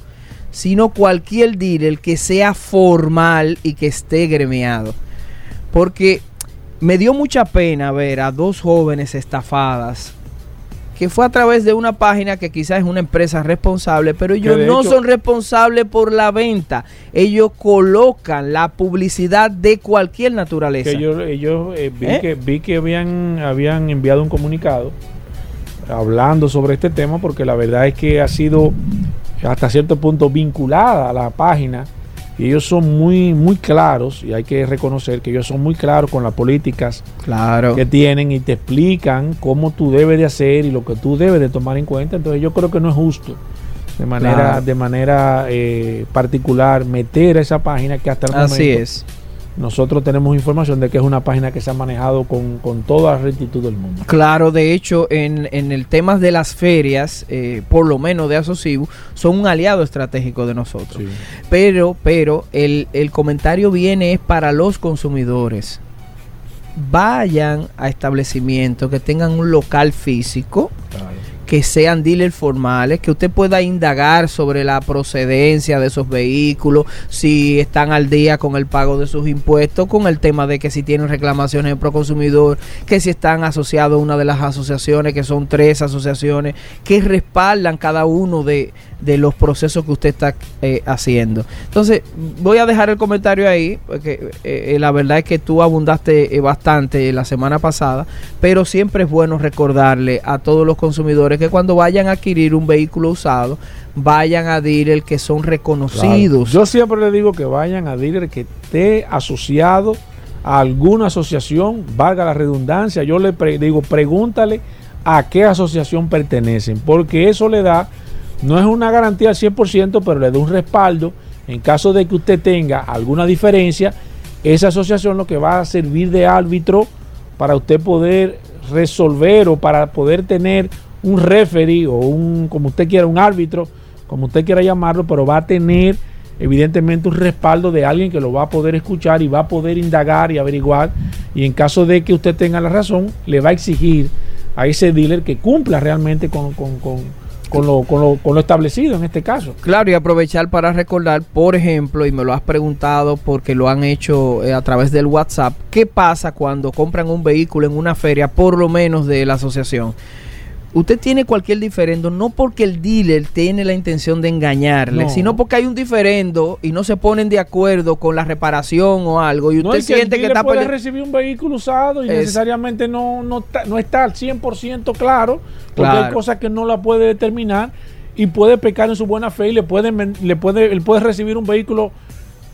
sino cualquier dealer que sea formal y que esté gremiado. Porque me dio mucha pena ver a dos jóvenes estafadas que fue a través de una página que quizás es una empresa responsable, pero ellos no
hecho-
son responsables por la venta. Ellos colocan la publicidad de cualquier naturaleza.
Que ellos, ellos, eh, vi,
¿Eh?
que, vi que habían, habían enviado un comunicado hablando sobre este tema porque la verdad es que ha sido hasta cierto punto vinculada a la página y ellos son muy muy claros y hay que reconocer que ellos son muy claros con las políticas
claro.
que tienen y te explican cómo tú debes de hacer y lo que tú debes de tomar en cuenta entonces yo creo que no es justo de manera
Claro.
de manera eh, particular meter a esa página que hasta el
Así
momento
es.
Nosotros tenemos información de que es una página que se ha manejado con, con toda la rectitud del mundo.
Claro, de hecho, en, en el tema de las ferias, eh, por lo menos de Asocibu, son un aliado estratégico de nosotros. Pero, pero, el, el comentario viene es para los consumidores. Vayan a establecimientos que tengan un local físico, que sean dealers formales, que usted pueda indagar sobre la procedencia de esos vehículos, si están al día con el pago de sus impuestos, con el tema de que si tienen reclamaciones de proconsumidor, que si están asociados a una de las asociaciones, que son tres asociaciones, que respaldan cada uno de, de los procesos que usted está eh, haciendo. Entonces, voy a dejar el comentario ahí, porque eh, eh, la verdad es que tú abundaste bastante la semana pasada, pero siempre es bueno recordarle a todos los consumidores que cuando vayan a adquirir un vehículo usado, vayan a dealer que son reconocidos.
Yo siempre le digo que vayan a dealer que esté asociado a alguna asociación, valga la redundancia. Yo le digo, pregúntale a qué asociación pertenecen, porque eso le da, no es una garantía al 100%, pero le da un respaldo en caso de que usted tenga alguna diferencia. Esa asociación lo que va a servir de árbitro para usted poder resolver o para poder tener un referee o un, como usted quiera, un árbitro, como usted quiera llamarlo, pero va a tener evidentemente un respaldo de alguien que lo va a poder escuchar y va a poder indagar y averiguar. Y en caso de que usted tenga la razón, le va a exigir a ese dealer que cumpla realmente con, con, con, con lo, con, lo, con lo establecido en este caso.
Claro, y aprovechar para recordar, por ejemplo, y me lo has preguntado porque lo han hecho eh, a través del WhatsApp, ¿qué pasa cuando compran un vehículo en una feria, por lo menos de la asociación? Usted tiene cualquier diferendo, no porque el dealer tiene la intención de engañarle,
No.
sino porque hay un diferendo y no se ponen de acuerdo con la reparación o algo, y usted
No que el
siente que, está
puede recibir un vehículo usado y
Es-
necesariamente no, no, está, no está al 100% claro, porque hay cosas que no la puede determinar y puede pecar en su buena fe y le pueden ven- le puede él puede recibir un vehículo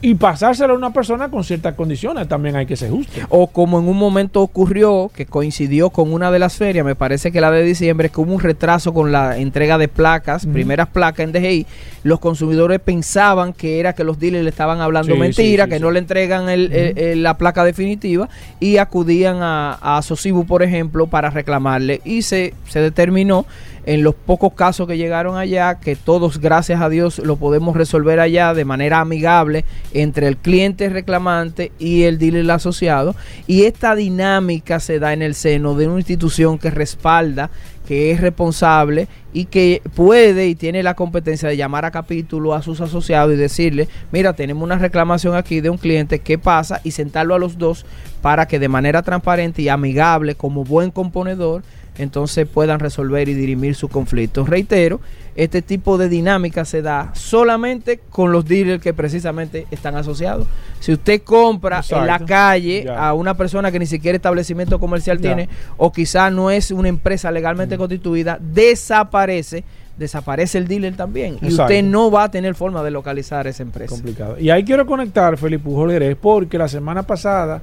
y pasárselo a una persona con ciertas condiciones, también hay que ser justo.
O como en un momento ocurrió, que coincidió con una de las ferias, me parece que la de diciembre, que hubo un retraso con la entrega de placas, primeras placas en DGI, los consumidores pensaban que era que los dealers le estaban hablando
Sí,
mentira,
sí, sí,
que no le entregan el- el- el- la placa definitiva y acudían a, a Sosibu, por ejemplo, para reclamarle. Y se, se determinó en los pocos casos que llegaron allá, que todos, gracias a Dios, lo podemos resolver allá de manera amigable entre el cliente reclamante y el dealer asociado. Y esta dinámica se da en el seno de una institución que respalda, que es responsable y que puede y tiene la competencia de llamar a capítulo a sus asociados y decirle, mira, tenemos una reclamación aquí de un cliente, ¿qué pasa? Y sentarlo a los dos para que de manera transparente y amigable, como buen componedor, entonces puedan resolver y dirimir su conflicto. Reitero, este tipo de dinámica se da solamente con los dealers que precisamente están asociados. Si usted compra en la calle a una persona que ni siquiera establecimiento comercial tiene, o quizá no es una empresa legalmente constituida, desaparece, desaparece el dealer también. Y usted no va a tener forma de localizar esa empresa.
complicado. Y ahí quiero conectar, Felipe Pujol porque la semana pasada,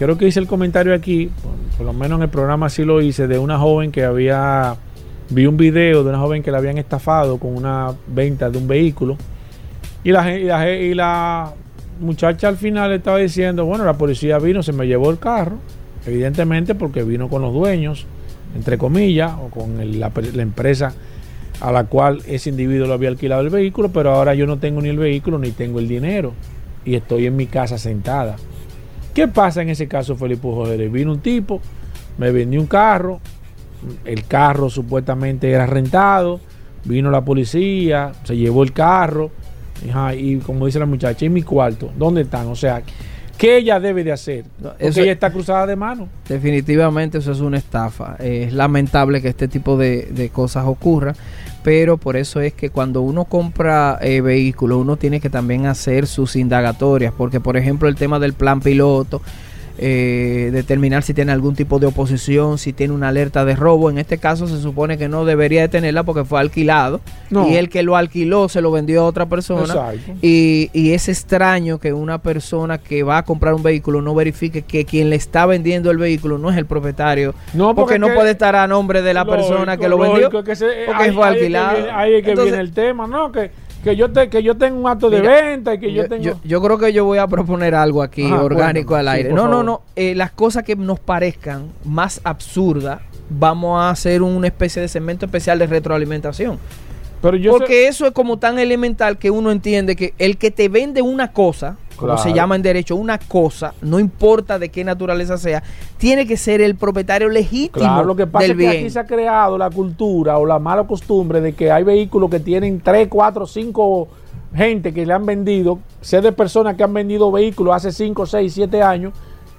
creo que hice el comentario aquí, por, lo menos en el programa sí lo hice, de una joven que había, vi un video de una joven que la habían estafado con una venta de un vehículo. Y la, y y la muchacha al final estaba diciendo, bueno, la policía vino, se me llevó el carro, evidentemente porque vino con los dueños, entre comillas, o con la, la empresa a la cual ese individuo lo había alquilado el vehículo, pero ahora yo no tengo ni el vehículo ni tengo el dinero y estoy en mi casa sentada. ¿Qué pasa en ese caso, Felipe Pujol? Vino un tipo, me vendió un carro, el carro supuestamente era rentado, vino la policía, se llevó el carro, y como dice la muchacha, ¿y mi cuarto? ¿Dónde están? O sea, ¿qué ella debe de hacer?
Eso-
ella está cruzada de mano.
Definitivamente eso es una estafa. Es lamentable que este tipo de, de cosas ocurran, pero por eso es que cuando uno compra eh, vehículos, uno tiene que también hacer sus indagatorias, porque por ejemplo el tema del plan piloto, eh, determinar si tiene algún tipo de oposición, si tiene una alerta de robo, en este caso se supone que no debería de tenerla porque fue alquilado
No.
y el que lo alquiló se lo vendió a otra persona y, y es extraño que una persona que va a comprar un vehículo no verifique que quien le está vendiendo el vehículo no es el propietario.
No,
porque,
porque
no puede estar a nombre de la
Lógico,
persona que lo vendió.
lógico, que se-
porque
ahí-
fue
ahí es que
alquilado.
viene- Ahí es que
Entonces,
viene el tema, ¿no? Que, que, yo te, que yo tengo un acto de
Mira,
venta y que yo,
yo,
tengo...
yo- yo creo que yo voy a proponer algo aquí
Ajá,
orgánico al aire. no, no, no. eh, las cosas que nos parezcan más absurdas, vamos a hacer una especie de segmento especial de retroalimentación.
Pero yo
Porque eso es como tan elemental que uno entiende que el que te vende una cosa, como
Claro.
se llama en derecho, una cosa, no importa de qué naturaleza sea, tiene que ser el propietario legítimo
Claro, lo que pasa
del
es que
bien.
aquí se ha creado la cultura o la mala costumbre de que hay vehículos que tienen 3, 4, 5 gente que le han vendido, sé de personas que han vendido vehículos hace 5, 6, 7 años,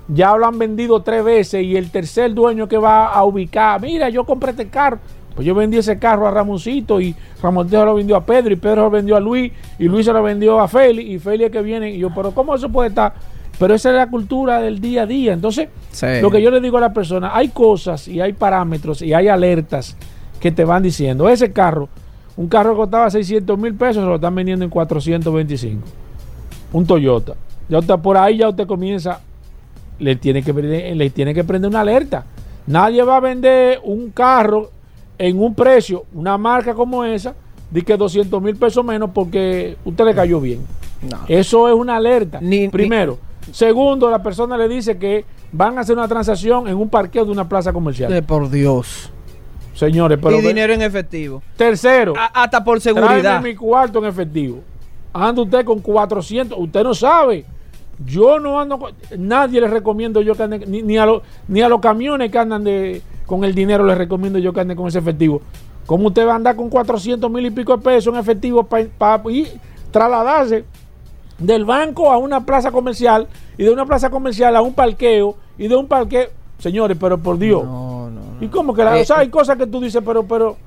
ya lo han vendido tres veces y el tercer dueño que va a ubicar, mira, yo compré este carro, pues yo vendí ese carro a Ramoncito y Ramoncito lo vendió a Pedro y Pedro lo vendió a Luis y Luis se lo vendió a Félix y Félix es que viene y yo, pero ¿cómo eso puede estar? Pero esa es la cultura del día a día. Entonces,
Sí.
lo que yo le digo a la persona, hay cosas y hay parámetros y hay alertas que te van diciendo, ese carro, un carro que costaba 600 mil pesos, se lo están vendiendo en 425. Un Toyota. Ya usted, por ahí ya usted comienza, le tiene, que, le tiene que prender una alerta. Nadie va a vender un carro en un precio, una marca como esa, de que 200 mil pesos menos porque usted le cayó bien. Eso es una alerta. Primero. Segundo, la persona le dice que van a hacer una transacción en un parqueo de una plaza comercial.
De por Dios.
Señores, pero
y dinero en efectivo.
tercero,
A- hasta por seguridad.
mi cuarto en efectivo. Anda usted con 400, usted no sabe. Yo no ando nadie le recomiendo yo que ande ni, ni a los ni a los camiones que andan de con el dinero les recomiendo yo que anden con ese efectivo. ¿Cómo usted va a andar con 400 mil y pico de pesos en efectivo para trasladarse del banco a una plaza comercial y de una plaza comercial a un parqueo y de un parqueo? Señores, pero por Dios. ¿Y cómo que la,
Eh,
o sea, hay cosas que tú dices, pero pero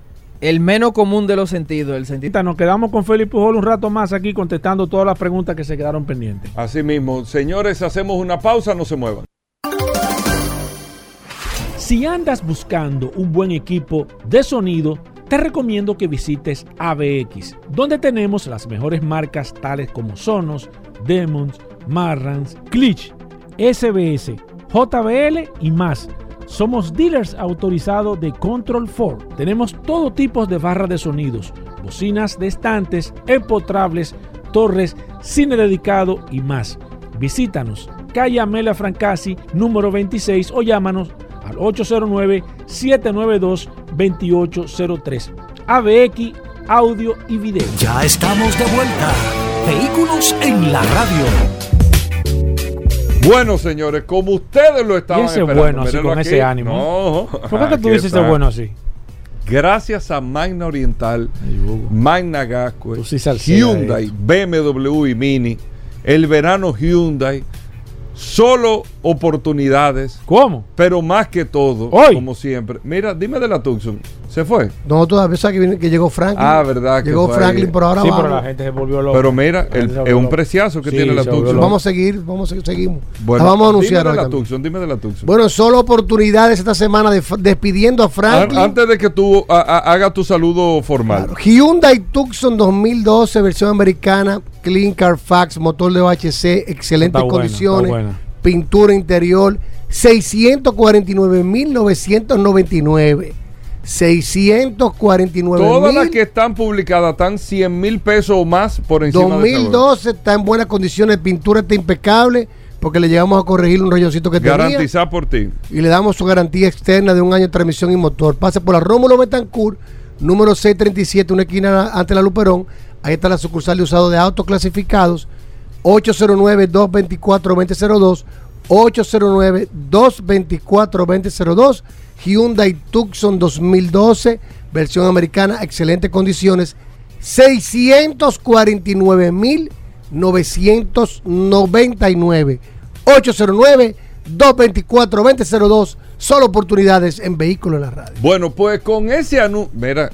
El menos común de los sentidos, el sentido.
Nos quedamos con Felipe Pujol un rato más aquí contestando todas las preguntas que se quedaron pendientes.
Así mismo, señores, hacemos una pausa, no se muevan.
Si andas buscando un buen equipo de sonido, te recomiendo que visites ABX, donde tenemos las mejores marcas tales como Sonos, Demons, Marrans, Glitch, SBS, JBL y más. Somos dealers autorizados de Control 4. Tenemos todo tipo de barras de sonidos, bocinas de estantes, empotrables, torres, cine dedicado y más. Visítanos, calle Amelia Francasi, número 26 o llámanos al 809-792-2803. ABX, audio y video.
Ya estamos de vuelta. Vehículos en la radio.
Bueno, señores, como ustedes lo estaban
Y ese
esperando.
bueno así, con
aquí.
ese ánimo.
No.
¿Por qué tú dices ese bueno así?
Gracias a Magna Oriental, Magna
salsea
Hyundai, BMW y Mini, el verano Hyundai, solo oportunidades.
¿Cómo?
Pero más que todo,
Hoy.
como siempre. Mira, dime de la Tucson. ¿Se fue?
No, todavía sabes que, viene- que llegó Franklin.
Ah, verdad. que
Llegó Franklin,
ahí.
pero ahora
Sí,
vamos.
pero la gente se volvió loca.
Pero mira, el- es un preciazo que
Sí,
tiene la Tucson.
Vamos a seguir, vamos a seguimos.
Bueno,
la vamos a
dime
anunciar
de
hoy
la. Tucson, dime de la Tucson.
Bueno, solo oportunidades esta semana de, despidiendo a Franklin.
An- Antes de que tú a- a- hagas tu saludo formal.
Hyundai Tucson 2012, versión americana, Clean Carfax, motor de OHC, excelentes
Está buena,
condiciones,
está buena.
Pintura interior, 649.999. 649
Todas las que están publicadas están 100 mil pesos o más por encima de esa
2012 está en buenas condiciones, pintura está impecable, porque le llegamos a corregir un rayoncito que tenía
Garantizar por ti.
y le damos su garantía externa de un año de transmisión y motor. Pase por la Rómulo Betancourt, número 637, una esquina ante la Luperón. Ahí está la sucursal de usado de autos clasificados. 809-224-2002. 809-224-2002. Hyundai Tucson 2012, versión americana, excelentes condiciones. 649.999. 809-224-2002. Solo oportunidades en vehículos en la radio.
Bueno, pues con ese anuncio. Mira.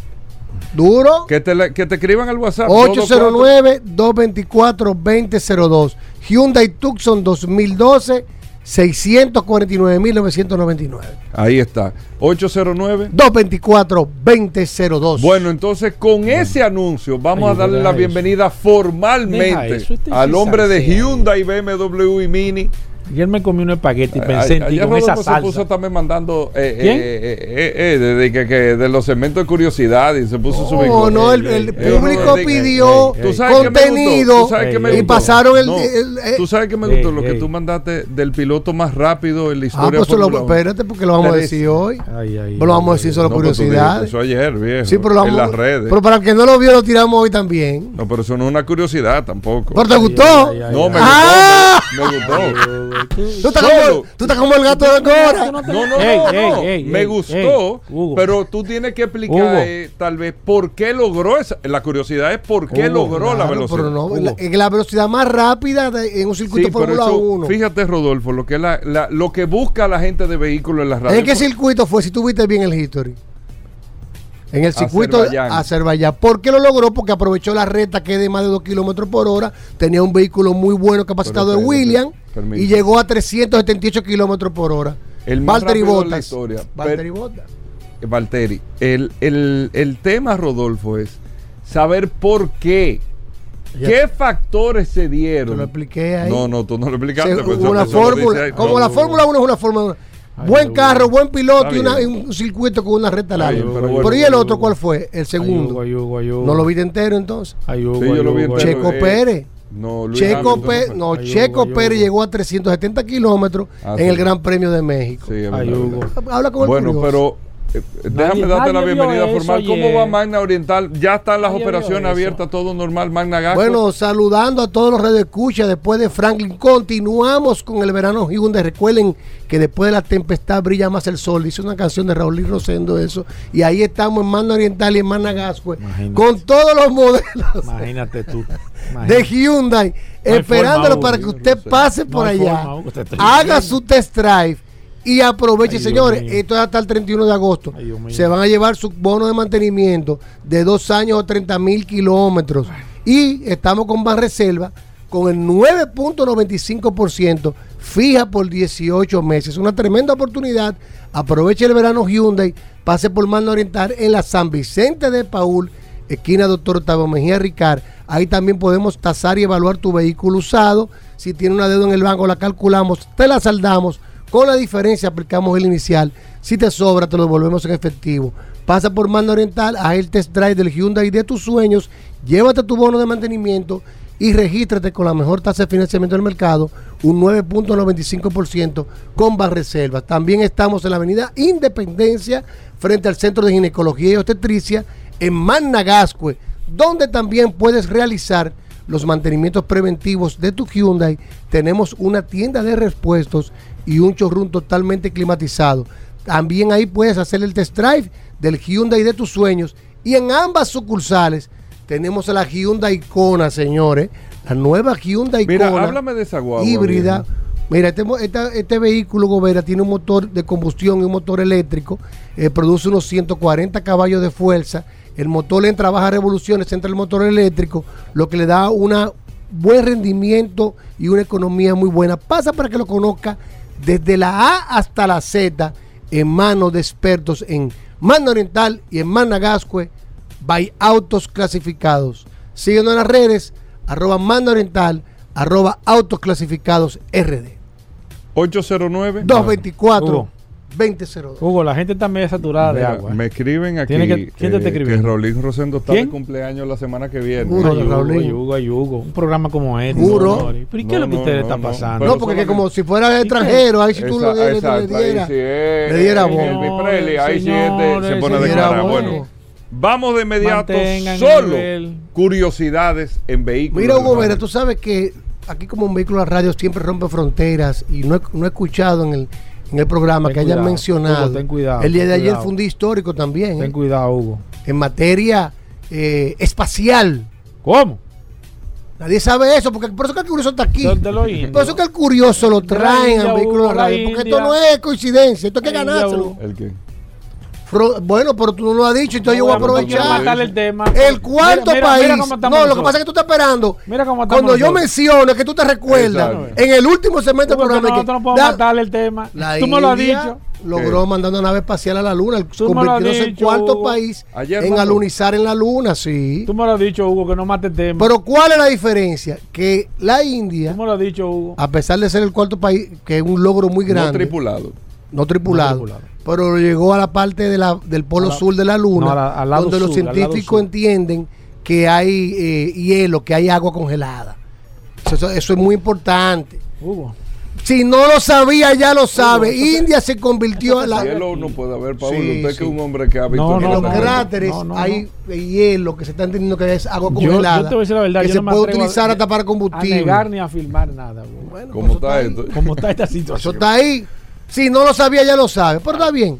Duro.
Que te, que te escriban al WhatsApp. 224.
809-224-2002. Hyundai Tucson 2012, 649.999.
Ahí está. 809.
224-2002.
Bueno, entonces con ese anuncio vamos
Ay,
a darle la bienvenida formalmente
eso, este
al hombre de. Hyundai, BMW y Mini.
Ayer me comí un espagueti y pensé en ti con esa
Rodolfo se
salsa.
puso también mandando eh,
¿Quién?
eh, eh, eh, eh, de, de que, que de los segmentos de curiosidad y se puso su
No, no, el, el público pidió
¿Tú sabes qué me gustó?
contenido
¿Tú sabes qué me
y pasaron el,
No,
el- eh,
Tú sabes que me gustó lo que tú mandaste del piloto más rápido en la
Ah,
historia
pues
de
se lo, espérate porque lo vamos a decir hoy.
Ay, ay,
Pues lo vamos a decir solo
No, tú
curiosidad.
Eso ayer, viejo.
Sí, pero lo
en
vamos
las redes.
Pero para el que no lo vio, lo tiramos hoy también.
No, pero eso no es una curiosidad tampoco.
¿Pero te gustó?
No, me
Ah.
gustó. Me gustó.
Tú estás, como, tú estás como el gato de Cora.
No, no, no,
Ey,
no.
ey, ey,
me gustó, pero tú tienes que explicar eh, tal vez por qué logró esa. La curiosidad es por qué
Hugo,
logró la velocidad.
pero no, la, en la velocidad más rápida de- en un circuito
Sí,
Fórmula
eso,
1.
fíjate Rodolfo, lo que es la, la- lo que busca la gente de vehículos en las radios.
¿En qué circuito fue? Si tú viste bien el history. En el circuito
Azerbaiyán.
de Azerbaiyán. ¿Por qué lo logró? Porque aprovechó la recta que es de más de 2 kilómetros por hora. Tenía un vehículo muy bueno capacitado
Pero
de William. Y llegó a 378 kilómetros por hora.
El más
Valtteri
de la
Bottas.
historia.
Valtteri Bottas.
Eh, Valtteri, el, el, el tema, Rodolfo, es saber por qué.
Ya.
¿Qué factores se
Te
dieron?
lo expliqué ahí.
No, no, tú no lo explicaste.
Se-
pues
una fórmula.
dice
como
No,
la
no,
Fórmula 1 es una Fórmula 1.
Ay,
Buen carro, buen piloto y, una- y un circuito con una recta larga.
pero
Pero,
bueno,
¿y el otro cuál fue? El segundo. ¿No lo viste entero entonces?
Ay, Hugo,
Sí, yo
ay,
lo vi entero.
ay,
Checo
eh,
Pérez.
No, Luis
Checo,
Hamilton
Pé-
fue.
no, Checo Pérez llegó a 370 kilómetros
Ah,
en
sí.
el Gran Premio de México.
Sí.
Habla con el
Bueno,
curioso.
pero déjame
Nadie-
darte la bienvenida
eso
formal. ¿Cómo va Magna Oriental? Ya están las
Nadie
operaciones abiertas, todo normal. Magna Gasco.
Bueno, saludando a todos los radioescuchas después de Franklin. Continuamos con el verano Hyundai. Recuerden que después de la tempestad brilla más el sol. Dice una canción de Raúl y Rosendo eso. Y ahí estamos en Manda Oriental y en Gascue.
Imagínate.
Con todos los modelos
Imagínate tú.
de. Hyundai.
No
esperándolo
forma,
para que usted pase
No
por allá.
forma,
haga su test drive. Y aproveche,
Ay,
señores, esto es hasta el 31 de agosto.
Ay.
Se van a llevar su bono de mantenimiento de dos años o 30 mil kilómetros. Y estamos con Ban Reserva con el 9.95% fija por 18 meses. Una tremenda oportunidad. Aproveche el verano Hyundai. Pase por Mano Oriental en la San Vicente de Paul, esquina Doctor Octavio Mejía Ricard. Ahí también podemos tasar y evaluar tu vehículo usado. Si tiene una deuda en el banco, la calculamos, te la saldamos. Con la diferencia aplicamos el inicial. Si te sobra, te lo devolvemos en efectivo. Pasa por Manda Oriental, haz el test drive del Hyundai de tus sueños, llévate tu bono de mantenimiento y regístrate con la mejor tasa de financiamiento del mercado, un 9.95% con Banreservas. También estamos en la avenida Independencia, frente al Centro de Ginecología y Obstetricia, en Managascue, donde también puedes realizar los mantenimientos preventivos de tu Hyundai. Tenemos una tienda de repuestos y un showroom totalmente climatizado. También ahí puedes hacer el test drive del Hyundai de tus sueños. Y en ambas sucursales tenemos a la Hyundai Kona, señores. La nueva Hyundai
Mira,
Kona
háblame de esa guagua.
híbrida. Mira, este, este vehículo, Gobera, tiene un motor de combustión y un motor eléctrico. eh, produce unos 140 caballos de fuerza. El motor entra a bajas revoluciones entre el motor eléctrico, lo que le da un buen rendimiento y una economía muy buena. Pasa para que lo conozca desde la A hasta la Z en manos de expertos en Manda Oriental y en Managascue by Autos Clasificados. Síguenos en las redes, arroba Manda Oriental, arroba Autos Clasificados RD.
809
224
Hugo.
2002.
Hugo, la gente está medio saturada de agua.
Me escriben aquí
Tiene que- ¿quién te
eh, que Raulín Rosendo está
¿Quién?
de cumpleaños la semana que viene.
Juro,
Ay, Hugo, ay, Hugo, ay, Hugo. Un programa como este.
Juro.
señores. ¿Pero y qué es lo que
no,
ustedes
no,
están
no.
pasando?
No, porque que como si fuera extranjero, ahí si tú
Esa-
le, le- le
exacto, ahí
diera,
sí es,
le diera
Presley, ahí sí este se pone a declarar.
voz.
Bueno, vamos de inmediato solo
nivel.
curiosidades en vehículos.
Mira, Hugo
de
Vera, tú sabes que aquí como un vehículo de radio siempre rompe fronteras y no he, no he escuchado en el, en el programa
Ten
que hayan mencionado.
Hugo, ten cuidado,
el día de ayer
cuidado.
fue un día histórico también.
Ten
¿eh?
cuidado, Hugo.
En materia eh, espacial.
¿Cómo?
Nadie sabe eso, porque por eso que el curioso está aquí. Por eso que el curioso lo traen al vehículo de
la
radio. Porque esto no es coincidencia, esto hay que ganárselo.
¿El qué?
Bueno, pero tú no lo has dicho, entonces yo voy a aprovechar.
matarle el tema.
El cuarto
Mira, mira,
país.
mira
no, lo que pasa es que tú estás esperando.
Mira cómo
Cuando yo
nosotros.
menciono que tú te recuerdas
Exacto.
en el último segmento del
que
programa. que
nosotros no podemos
da-
matarle el tema.
la
Tú me lo has dicho.
Logró mandar una nave espacial a la luna, convirtiéndose en cuarto
Hugo.
país
Ayer
en alunizar en la luna, sí.
Tú me lo has dicho, Hugo, que no mate el tema.
Pero ¿cuál es la diferencia? Que la India,
Tú me lo has dicho, Hugo.
a pesar de ser el cuarto país, que es un logro muy
No
grande,
tripulado.
no tripulado,
No tripulado.
Pero llegó a la parte de la, del polo
A la-
sur de la luna,
no, a la- al lado
donde los
sur, al lado
científicos entienden que hay eh, hielo, que hay agua congelada. Eso, eso es muy importante.
Hugo.
Si no lo sabía, ya lo sabe. India se convirtió en la,
Hielo no puede haber, Pablo.
Sí,
Usted
sí.
que es un hombre que ha visto
No,
en
no,
los
no,
cráteres
no, no,
hay hielo que se está entendiendo que es agua
Yo,
congelada.
yo te voy a decir la verdad.
que
yo
se puede utilizar
a,
hasta para
a
combustible.
negar ni a filmar nada, Hugo.
Bueno,
¿Cómo
pues eso
está
ahí.
esto?
¿Cómo está esta
Eso
situación?
está ahí. Si no lo sabía, ya lo sabe. Pero está bien.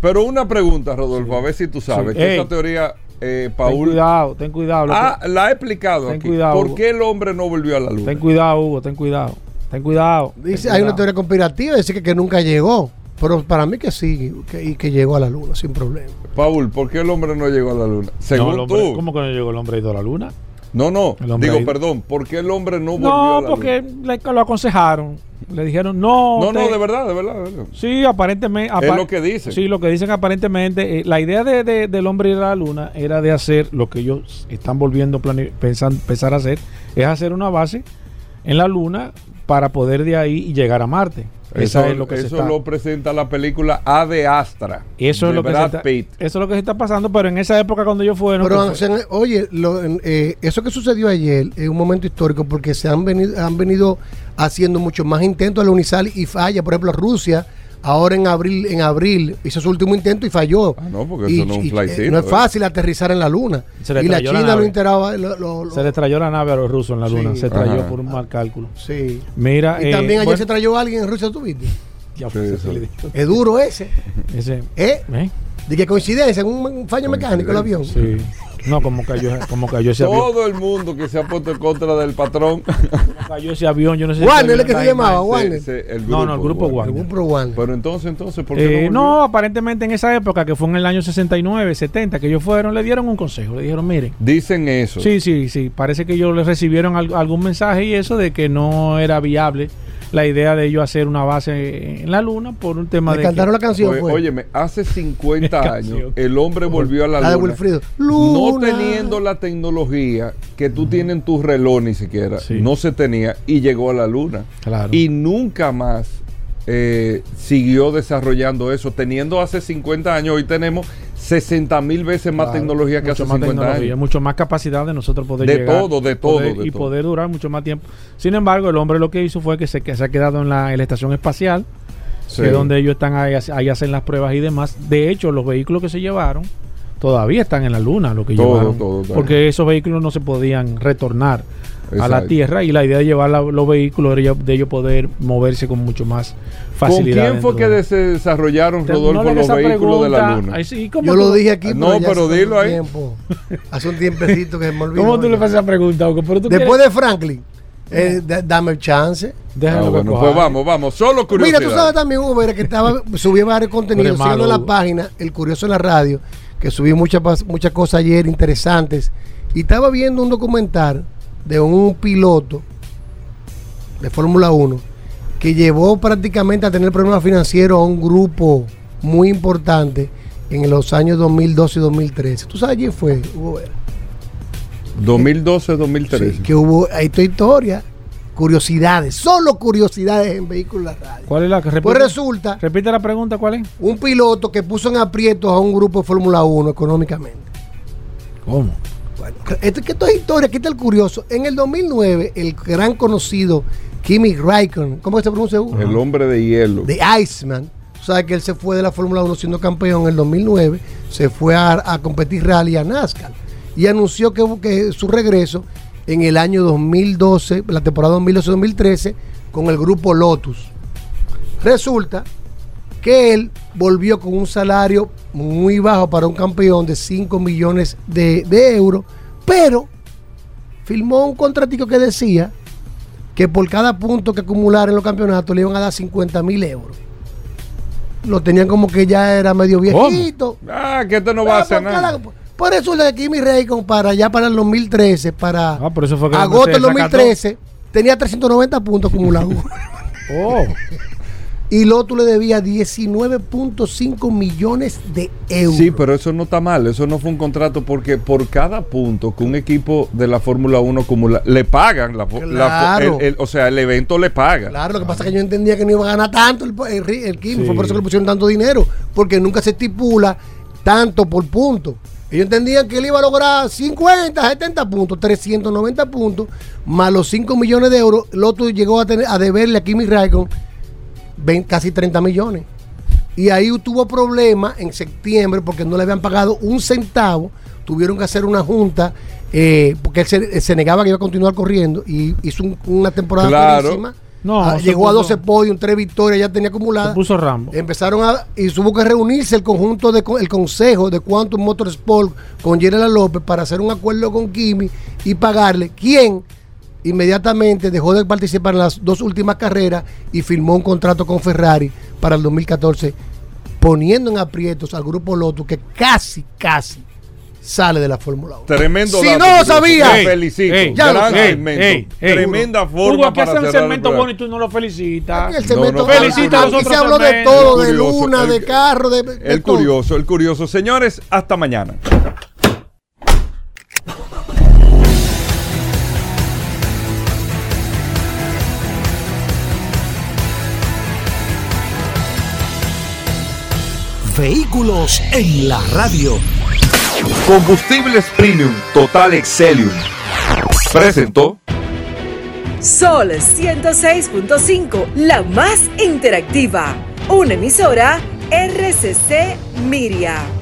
Pero una pregunta, Rodolfo, a ver si tú sabes.
Sí.
Esa teoría, eh,
Ten
Paul,
cuidado, ten cuidado. lo que-
ah, la ha explicado
Ten
aquí.
cuidado,
¿Por
Hugo.
qué el hombre no volvió a la luna?
Ten cuidado, Hugo, ten cuidado. Ten cuidado.
Dice,
ten
hay una
cuidado.
teoría conspirativa, dice que, que nunca llegó. Pero para mí que sí, que, y que llegó a la luna sin problema.
Paul, ¿por qué el hombre no llegó a la luna? Según
No, el hombre-
tú.
¿Cómo que no llegó el hombre a la luna?
No, no. Digo, perdón. ¿Por qué el hombre no volvió a
No,
la
porque le, lo aconsejaron. Le dijeron, no.
No, no, de verdad, de verdad. de verdad.
Sí, aparentemente.
Es lo que dicen.
Sí, lo que dicen aparentemente. eh, la idea de, de- del hombre ir a la luna era de hacer lo que ellos están volviendo a empezar a hacer, es hacer una base en la luna para poder de ahí llegar a Marte. Esa
Eso,
es lo que se
eso
está-
lo presenta la película A de Astra.
Eso
de
es lo que
Brad
está,
Pitt.
eso es lo que se está pasando, pero en esa época cuando yo fui,
Pero, o sea, oye, lo- en- eh, eso que sucedió ayer es un momento histórico porque se han venido, han venido haciendo muchos más intentos al Unisal y falla. Por ejemplo, Rusia, ahora en abril, en abril hizo su último intento y falló.
Ah, no, porque
Y-
eso no es un flycito,
eh, no es
eh.
fácil aterrizar en la luna.
Se le
Y la
trayó la
China
nave.
lo enteraba. lo- lo- lo-
se le trayó la nave a los rusos en la luna,
Sí.
se trayó
Ajá.
por un mal cálculo.
Sí.
Mira,
y
eh,
también ayer
bueno,
se trayó a alguien en Rusia, ¿tú viste?
ya.
Es duro ese.
Ese-
¿Eh?
¿Eh?
De que coincidencia, en un, un fallo mecánico el avión.
Sí. No, como cayó, como cayó ese avión.
Todo el mundo que se ha puesto en contra del patrón.
Como cayó ese avión, yo no sé
Warner es que se llamaba. Warner.
No, no, el grupo Warner.
El grupo Warner.
Pero entonces, entonces, ¿por qué
Eh,
no
no, aparentemente en esa época, que fue en el año 69, 70, que ellos fueron, le dieron un consejo. Le dijeron, miren.
Dicen eso.
Sí, sí, sí. Parece que ellos les recibieron al- algún mensaje y eso de que no era viable la idea de ellos hacer una base en la luna por un tema de.
cantaron
que-
la canción,
Pues,
fue.
óyeme, hace 50
¿Qué
años el hombre volvió a la,
La de
luna. No teniendo la tecnología que tú tienes en tu reloj ni siquiera,
Sí.
no se tenía y llegó a la luna.
Claro.
Y nunca más eh, siguió desarrollando eso. Teniendo hace 50 años, hoy tenemos 60 mil veces más
Claro,
tecnología que hace
más
50
tecnología,
años.
mucho más capacidad de nosotros poder
De
llegar
todo, de
y
todo,
poder-
de
y
todo.
poder durar mucho más tiempo. Sin embargo, el hombre lo que hizo fue que se, que se ha quedado en la, en la estación espacial,
Sí.
que es donde ellos están ahí, ahí hacen las pruebas y demás. De hecho, los vehículos que se llevaron todavía están en la luna, lo que
Todo,
llevaron,
todo, todo.
porque esos vehículos no se podían retornar a la. Tierra y la idea de llevar la- los vehículos era de ellos poder moverse con mucho más
¿Con
facilidad.
quién fue que
de-
se desarrollaron,
Te-
Rodolfo,
no
los vehículos de la
pregunta.
luna?
Ay, sí, ¿cómo
Yo
tú-
lo dije aquí.
No,
ya
pero
hace
dilo
un
ahí.
tiempo. Hace un tiempecito que se me olvidó.
¿Cómo tú le
ya.
haces esa pregunta? Hugo? Pero tú
Después
quieres-
de Franklin, eh, da- dame el chance.
Déjalo
Ah, bueno, pues vamos, vamos. Solo curiosidad.
Mira, tú sabes también, Hugo, Vera, que estaba, subí varios contenidos,
Pero
siguiendo la página, El Curioso en la Radio, que subí muchas cosas ayer interesantes. Y estaba viendo un documental de un piloto de Fórmula 1 que llevó prácticamente a tener problemas financieros a un grupo muy importante en los años 2012 y 2013. ¿Tú sabes quién fue, Hugo Vera?
2012, 2013.
Sí, que hubo, ahí tu historia, curiosidades, solo curiosidades en vehículos de la radio.
¿Cuál es la que repite?
Pues resulta
Repite la pregunta, ¿cuál es?
un piloto que puso en aprietos a un grupo de Fórmula 1 económicamente.
¿Cómo?
Bueno, esto, que esto es historia, aquí está el curioso. En el 2009, el gran conocido Kimi Raikkonen, ¿cómo se pronuncia? Hugo?
El hombre de hielo.
de Iceman. O sea que él se fue de la Fórmula 1 siendo campeón en el 2009, se fue a, a competir rally a NASCAR y anunció que, que su regreso en el año 2012, la temporada 2012-2013, con el grupo Lotus. Resulta que él volvió con un salario muy bajo para un campeón de 5 millones de, de euros, pero firmó un contratico que decía que por cada punto que acumulara en los campeonatos le iban a dar 50 mil euros. Lo tenían como que ya era medio viejito.
Ah, que este no va a
Ah,
hacer nada.
cada- por eso le Kimi Raikkonen para allá para el 2013, para
Ah, por eso fue que
agosto del
se desacató.
2013, tenía 390 puntos acumulados.
Oh,
y Lotus le debía 19.5 millones de euros.
Sí, pero eso no está mal. Eso no fue un contrato porque por cada punto que un equipo de la Fórmula 1 acumula, le pagan. La, la el- el- o sea, el evento le paga.
Claro, lo que pasa es que yo entendía que no iba a ganar tanto el, el,
Sí.
fue por eso que le pusieron tanto dinero, porque nunca se estipula tanto por punto. Ellos entendían que él iba a lograr 50, 70 puntos, 390 puntos, más los 5 millones de euros. Lotus llegó a, tener, a deberle a Kimi Raikkonen casi 30 millones. Y ahí tuvo problemas en septiembre porque no le habían pagado un centavo. Tuvieron que hacer una junta eh, porque él se, se negaba que iba a continuar corriendo y hizo un- una temporada
Claro.
buenísima.
No,
Ah, llegó a
puso-
12 podios, 3 victorias, ya tenía acumuladas.
se puso Rambo.
Empezaron a. Y tuvo que reunirse el conjunto, de, el consejo de Quantum Motorsport con General López para hacer un acuerdo con Kimi y pagarle. ¿Quién? Inmediatamente dejó de participar en las dos últimas carreras y firmó un contrato con Ferrari para el 2014, poniendo en aprietos al grupo Lotus que casi, casi sale de la Fórmula 1.
Tremendo
Si
dato,
no lo sabía.
Te felicito.
Ey,
ya lo
Gran segmento. Tremenda
Hugo,
forma
aquí
para
hace un segmento bueno y tú no lo felicitas.
El segmento-
no,
Felicita
aquí se habló de todo, de
Curioso,
luna,
el-
de carro, de, de
El
todo.
curioso, el curioso. Señores, hasta mañana.
Vehículos en la radio.
Combustibles Premium Total Excelium. Presentó.
Sol 106.5, la más interactiva. Una emisora RCC Miria.